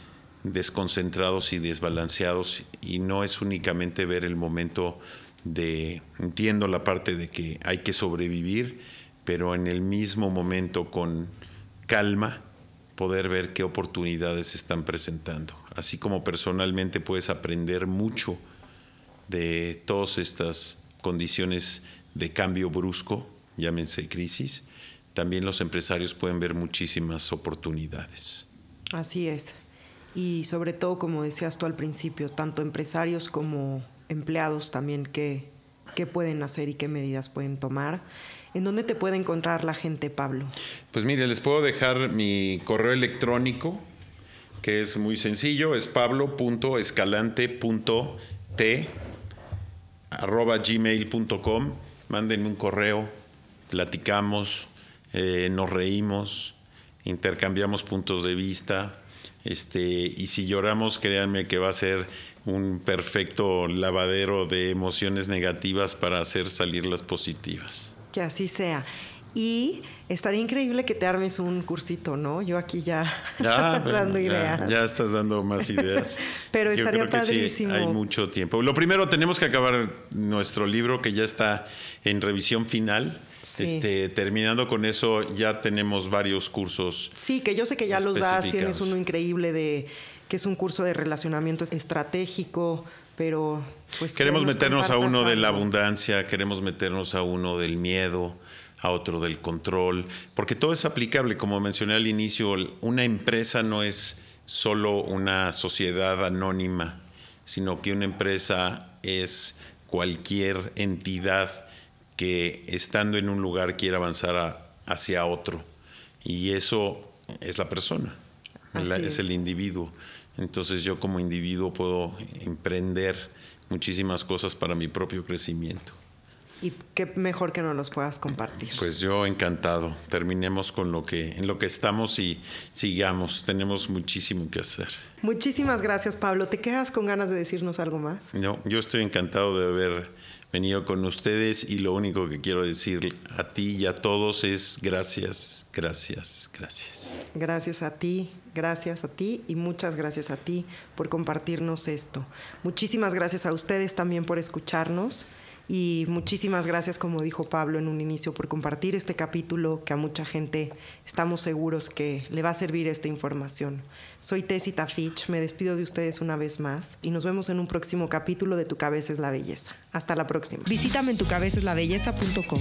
desconcentrados y desbalanceados y no es únicamente ver el momento de, entiendo la parte de que hay que sobrevivir, pero en el mismo momento con calma poder ver qué oportunidades se están presentando. Así como personalmente puedes aprender mucho de todas estas condiciones de cambio brusco, llámense crisis, también los empresarios pueden ver muchísimas oportunidades. Así es. Y sobre todo, como decías tú al principio, tanto empresarios como empleados también, ¿qué, qué pueden hacer y qué medidas pueden tomar? ¿En dónde te puede encontrar la gente, Pablo? Pues mire, les puedo dejar mi correo electrónico, que es muy sencillo, es pablo.escalante.t arroba gmail.com. Mándenme un correo, platicamos, eh, nos reímos, intercambiamos puntos de vista. Este, y si lloramos, créanme que va a ser un perfecto lavadero de emociones negativas para hacer salir las positivas. Que así sea. Y estaría increíble que te armes un cursito, ¿no? Yo aquí ya bueno, dando ideas. Ya, estás dando más ideas. Pero Yo estaría creo que sí, padrísimo. hay mucho tiempo. Lo primero, tenemos que acabar nuestro libro que ya está en revisión final. Sí. Este, terminando con eso, ya tenemos varios cursos. Sí, que yo sé que ya los das, tienes uno increíble de que es un curso de relacionamiento estratégico, pero pues Queremos que nos meternos a uno de la algo. abundancia, queremos meternos a uno del miedo, a otro del control, porque todo es aplicable, como mencioné al inicio, una empresa no es solo una sociedad anónima, sino que una empresa es cualquier entidad que estando en un lugar quiera avanzar a- hacia otro. Y eso es la persona, Así la- es es. el individuo. Entonces yo como individuo puedo emprender muchísimas cosas para mi propio crecimiento. Y qué mejor que nos los puedas compartir. Pues yo encantado. Terminemos con lo que en lo que estamos y sigamos. Tenemos muchísimo que hacer. Muchísimas gracias, Pablo. ¿Te quedas con ganas de decirnos algo más? No, yo estoy encantado de haber venido con ustedes y lo único que quiero decir a ti y a todos es gracias, gracias, gracias. Gracias a ti, gracias a ti y muchas gracias a ti por compartirnos esto. Muchísimas gracias a ustedes también por escucharnos. Y muchísimas gracias, como dijo Pablo en un inicio, por compartir este capítulo que a mucha gente estamos seguros que le va a servir esta información. Soy Tessie Tafich, me despido de ustedes una vez más y nos vemos en un próximo capítulo de Tu Cabeza es la Belleza. Hasta la próxima. Visítame en tucabeceslabelleza.com.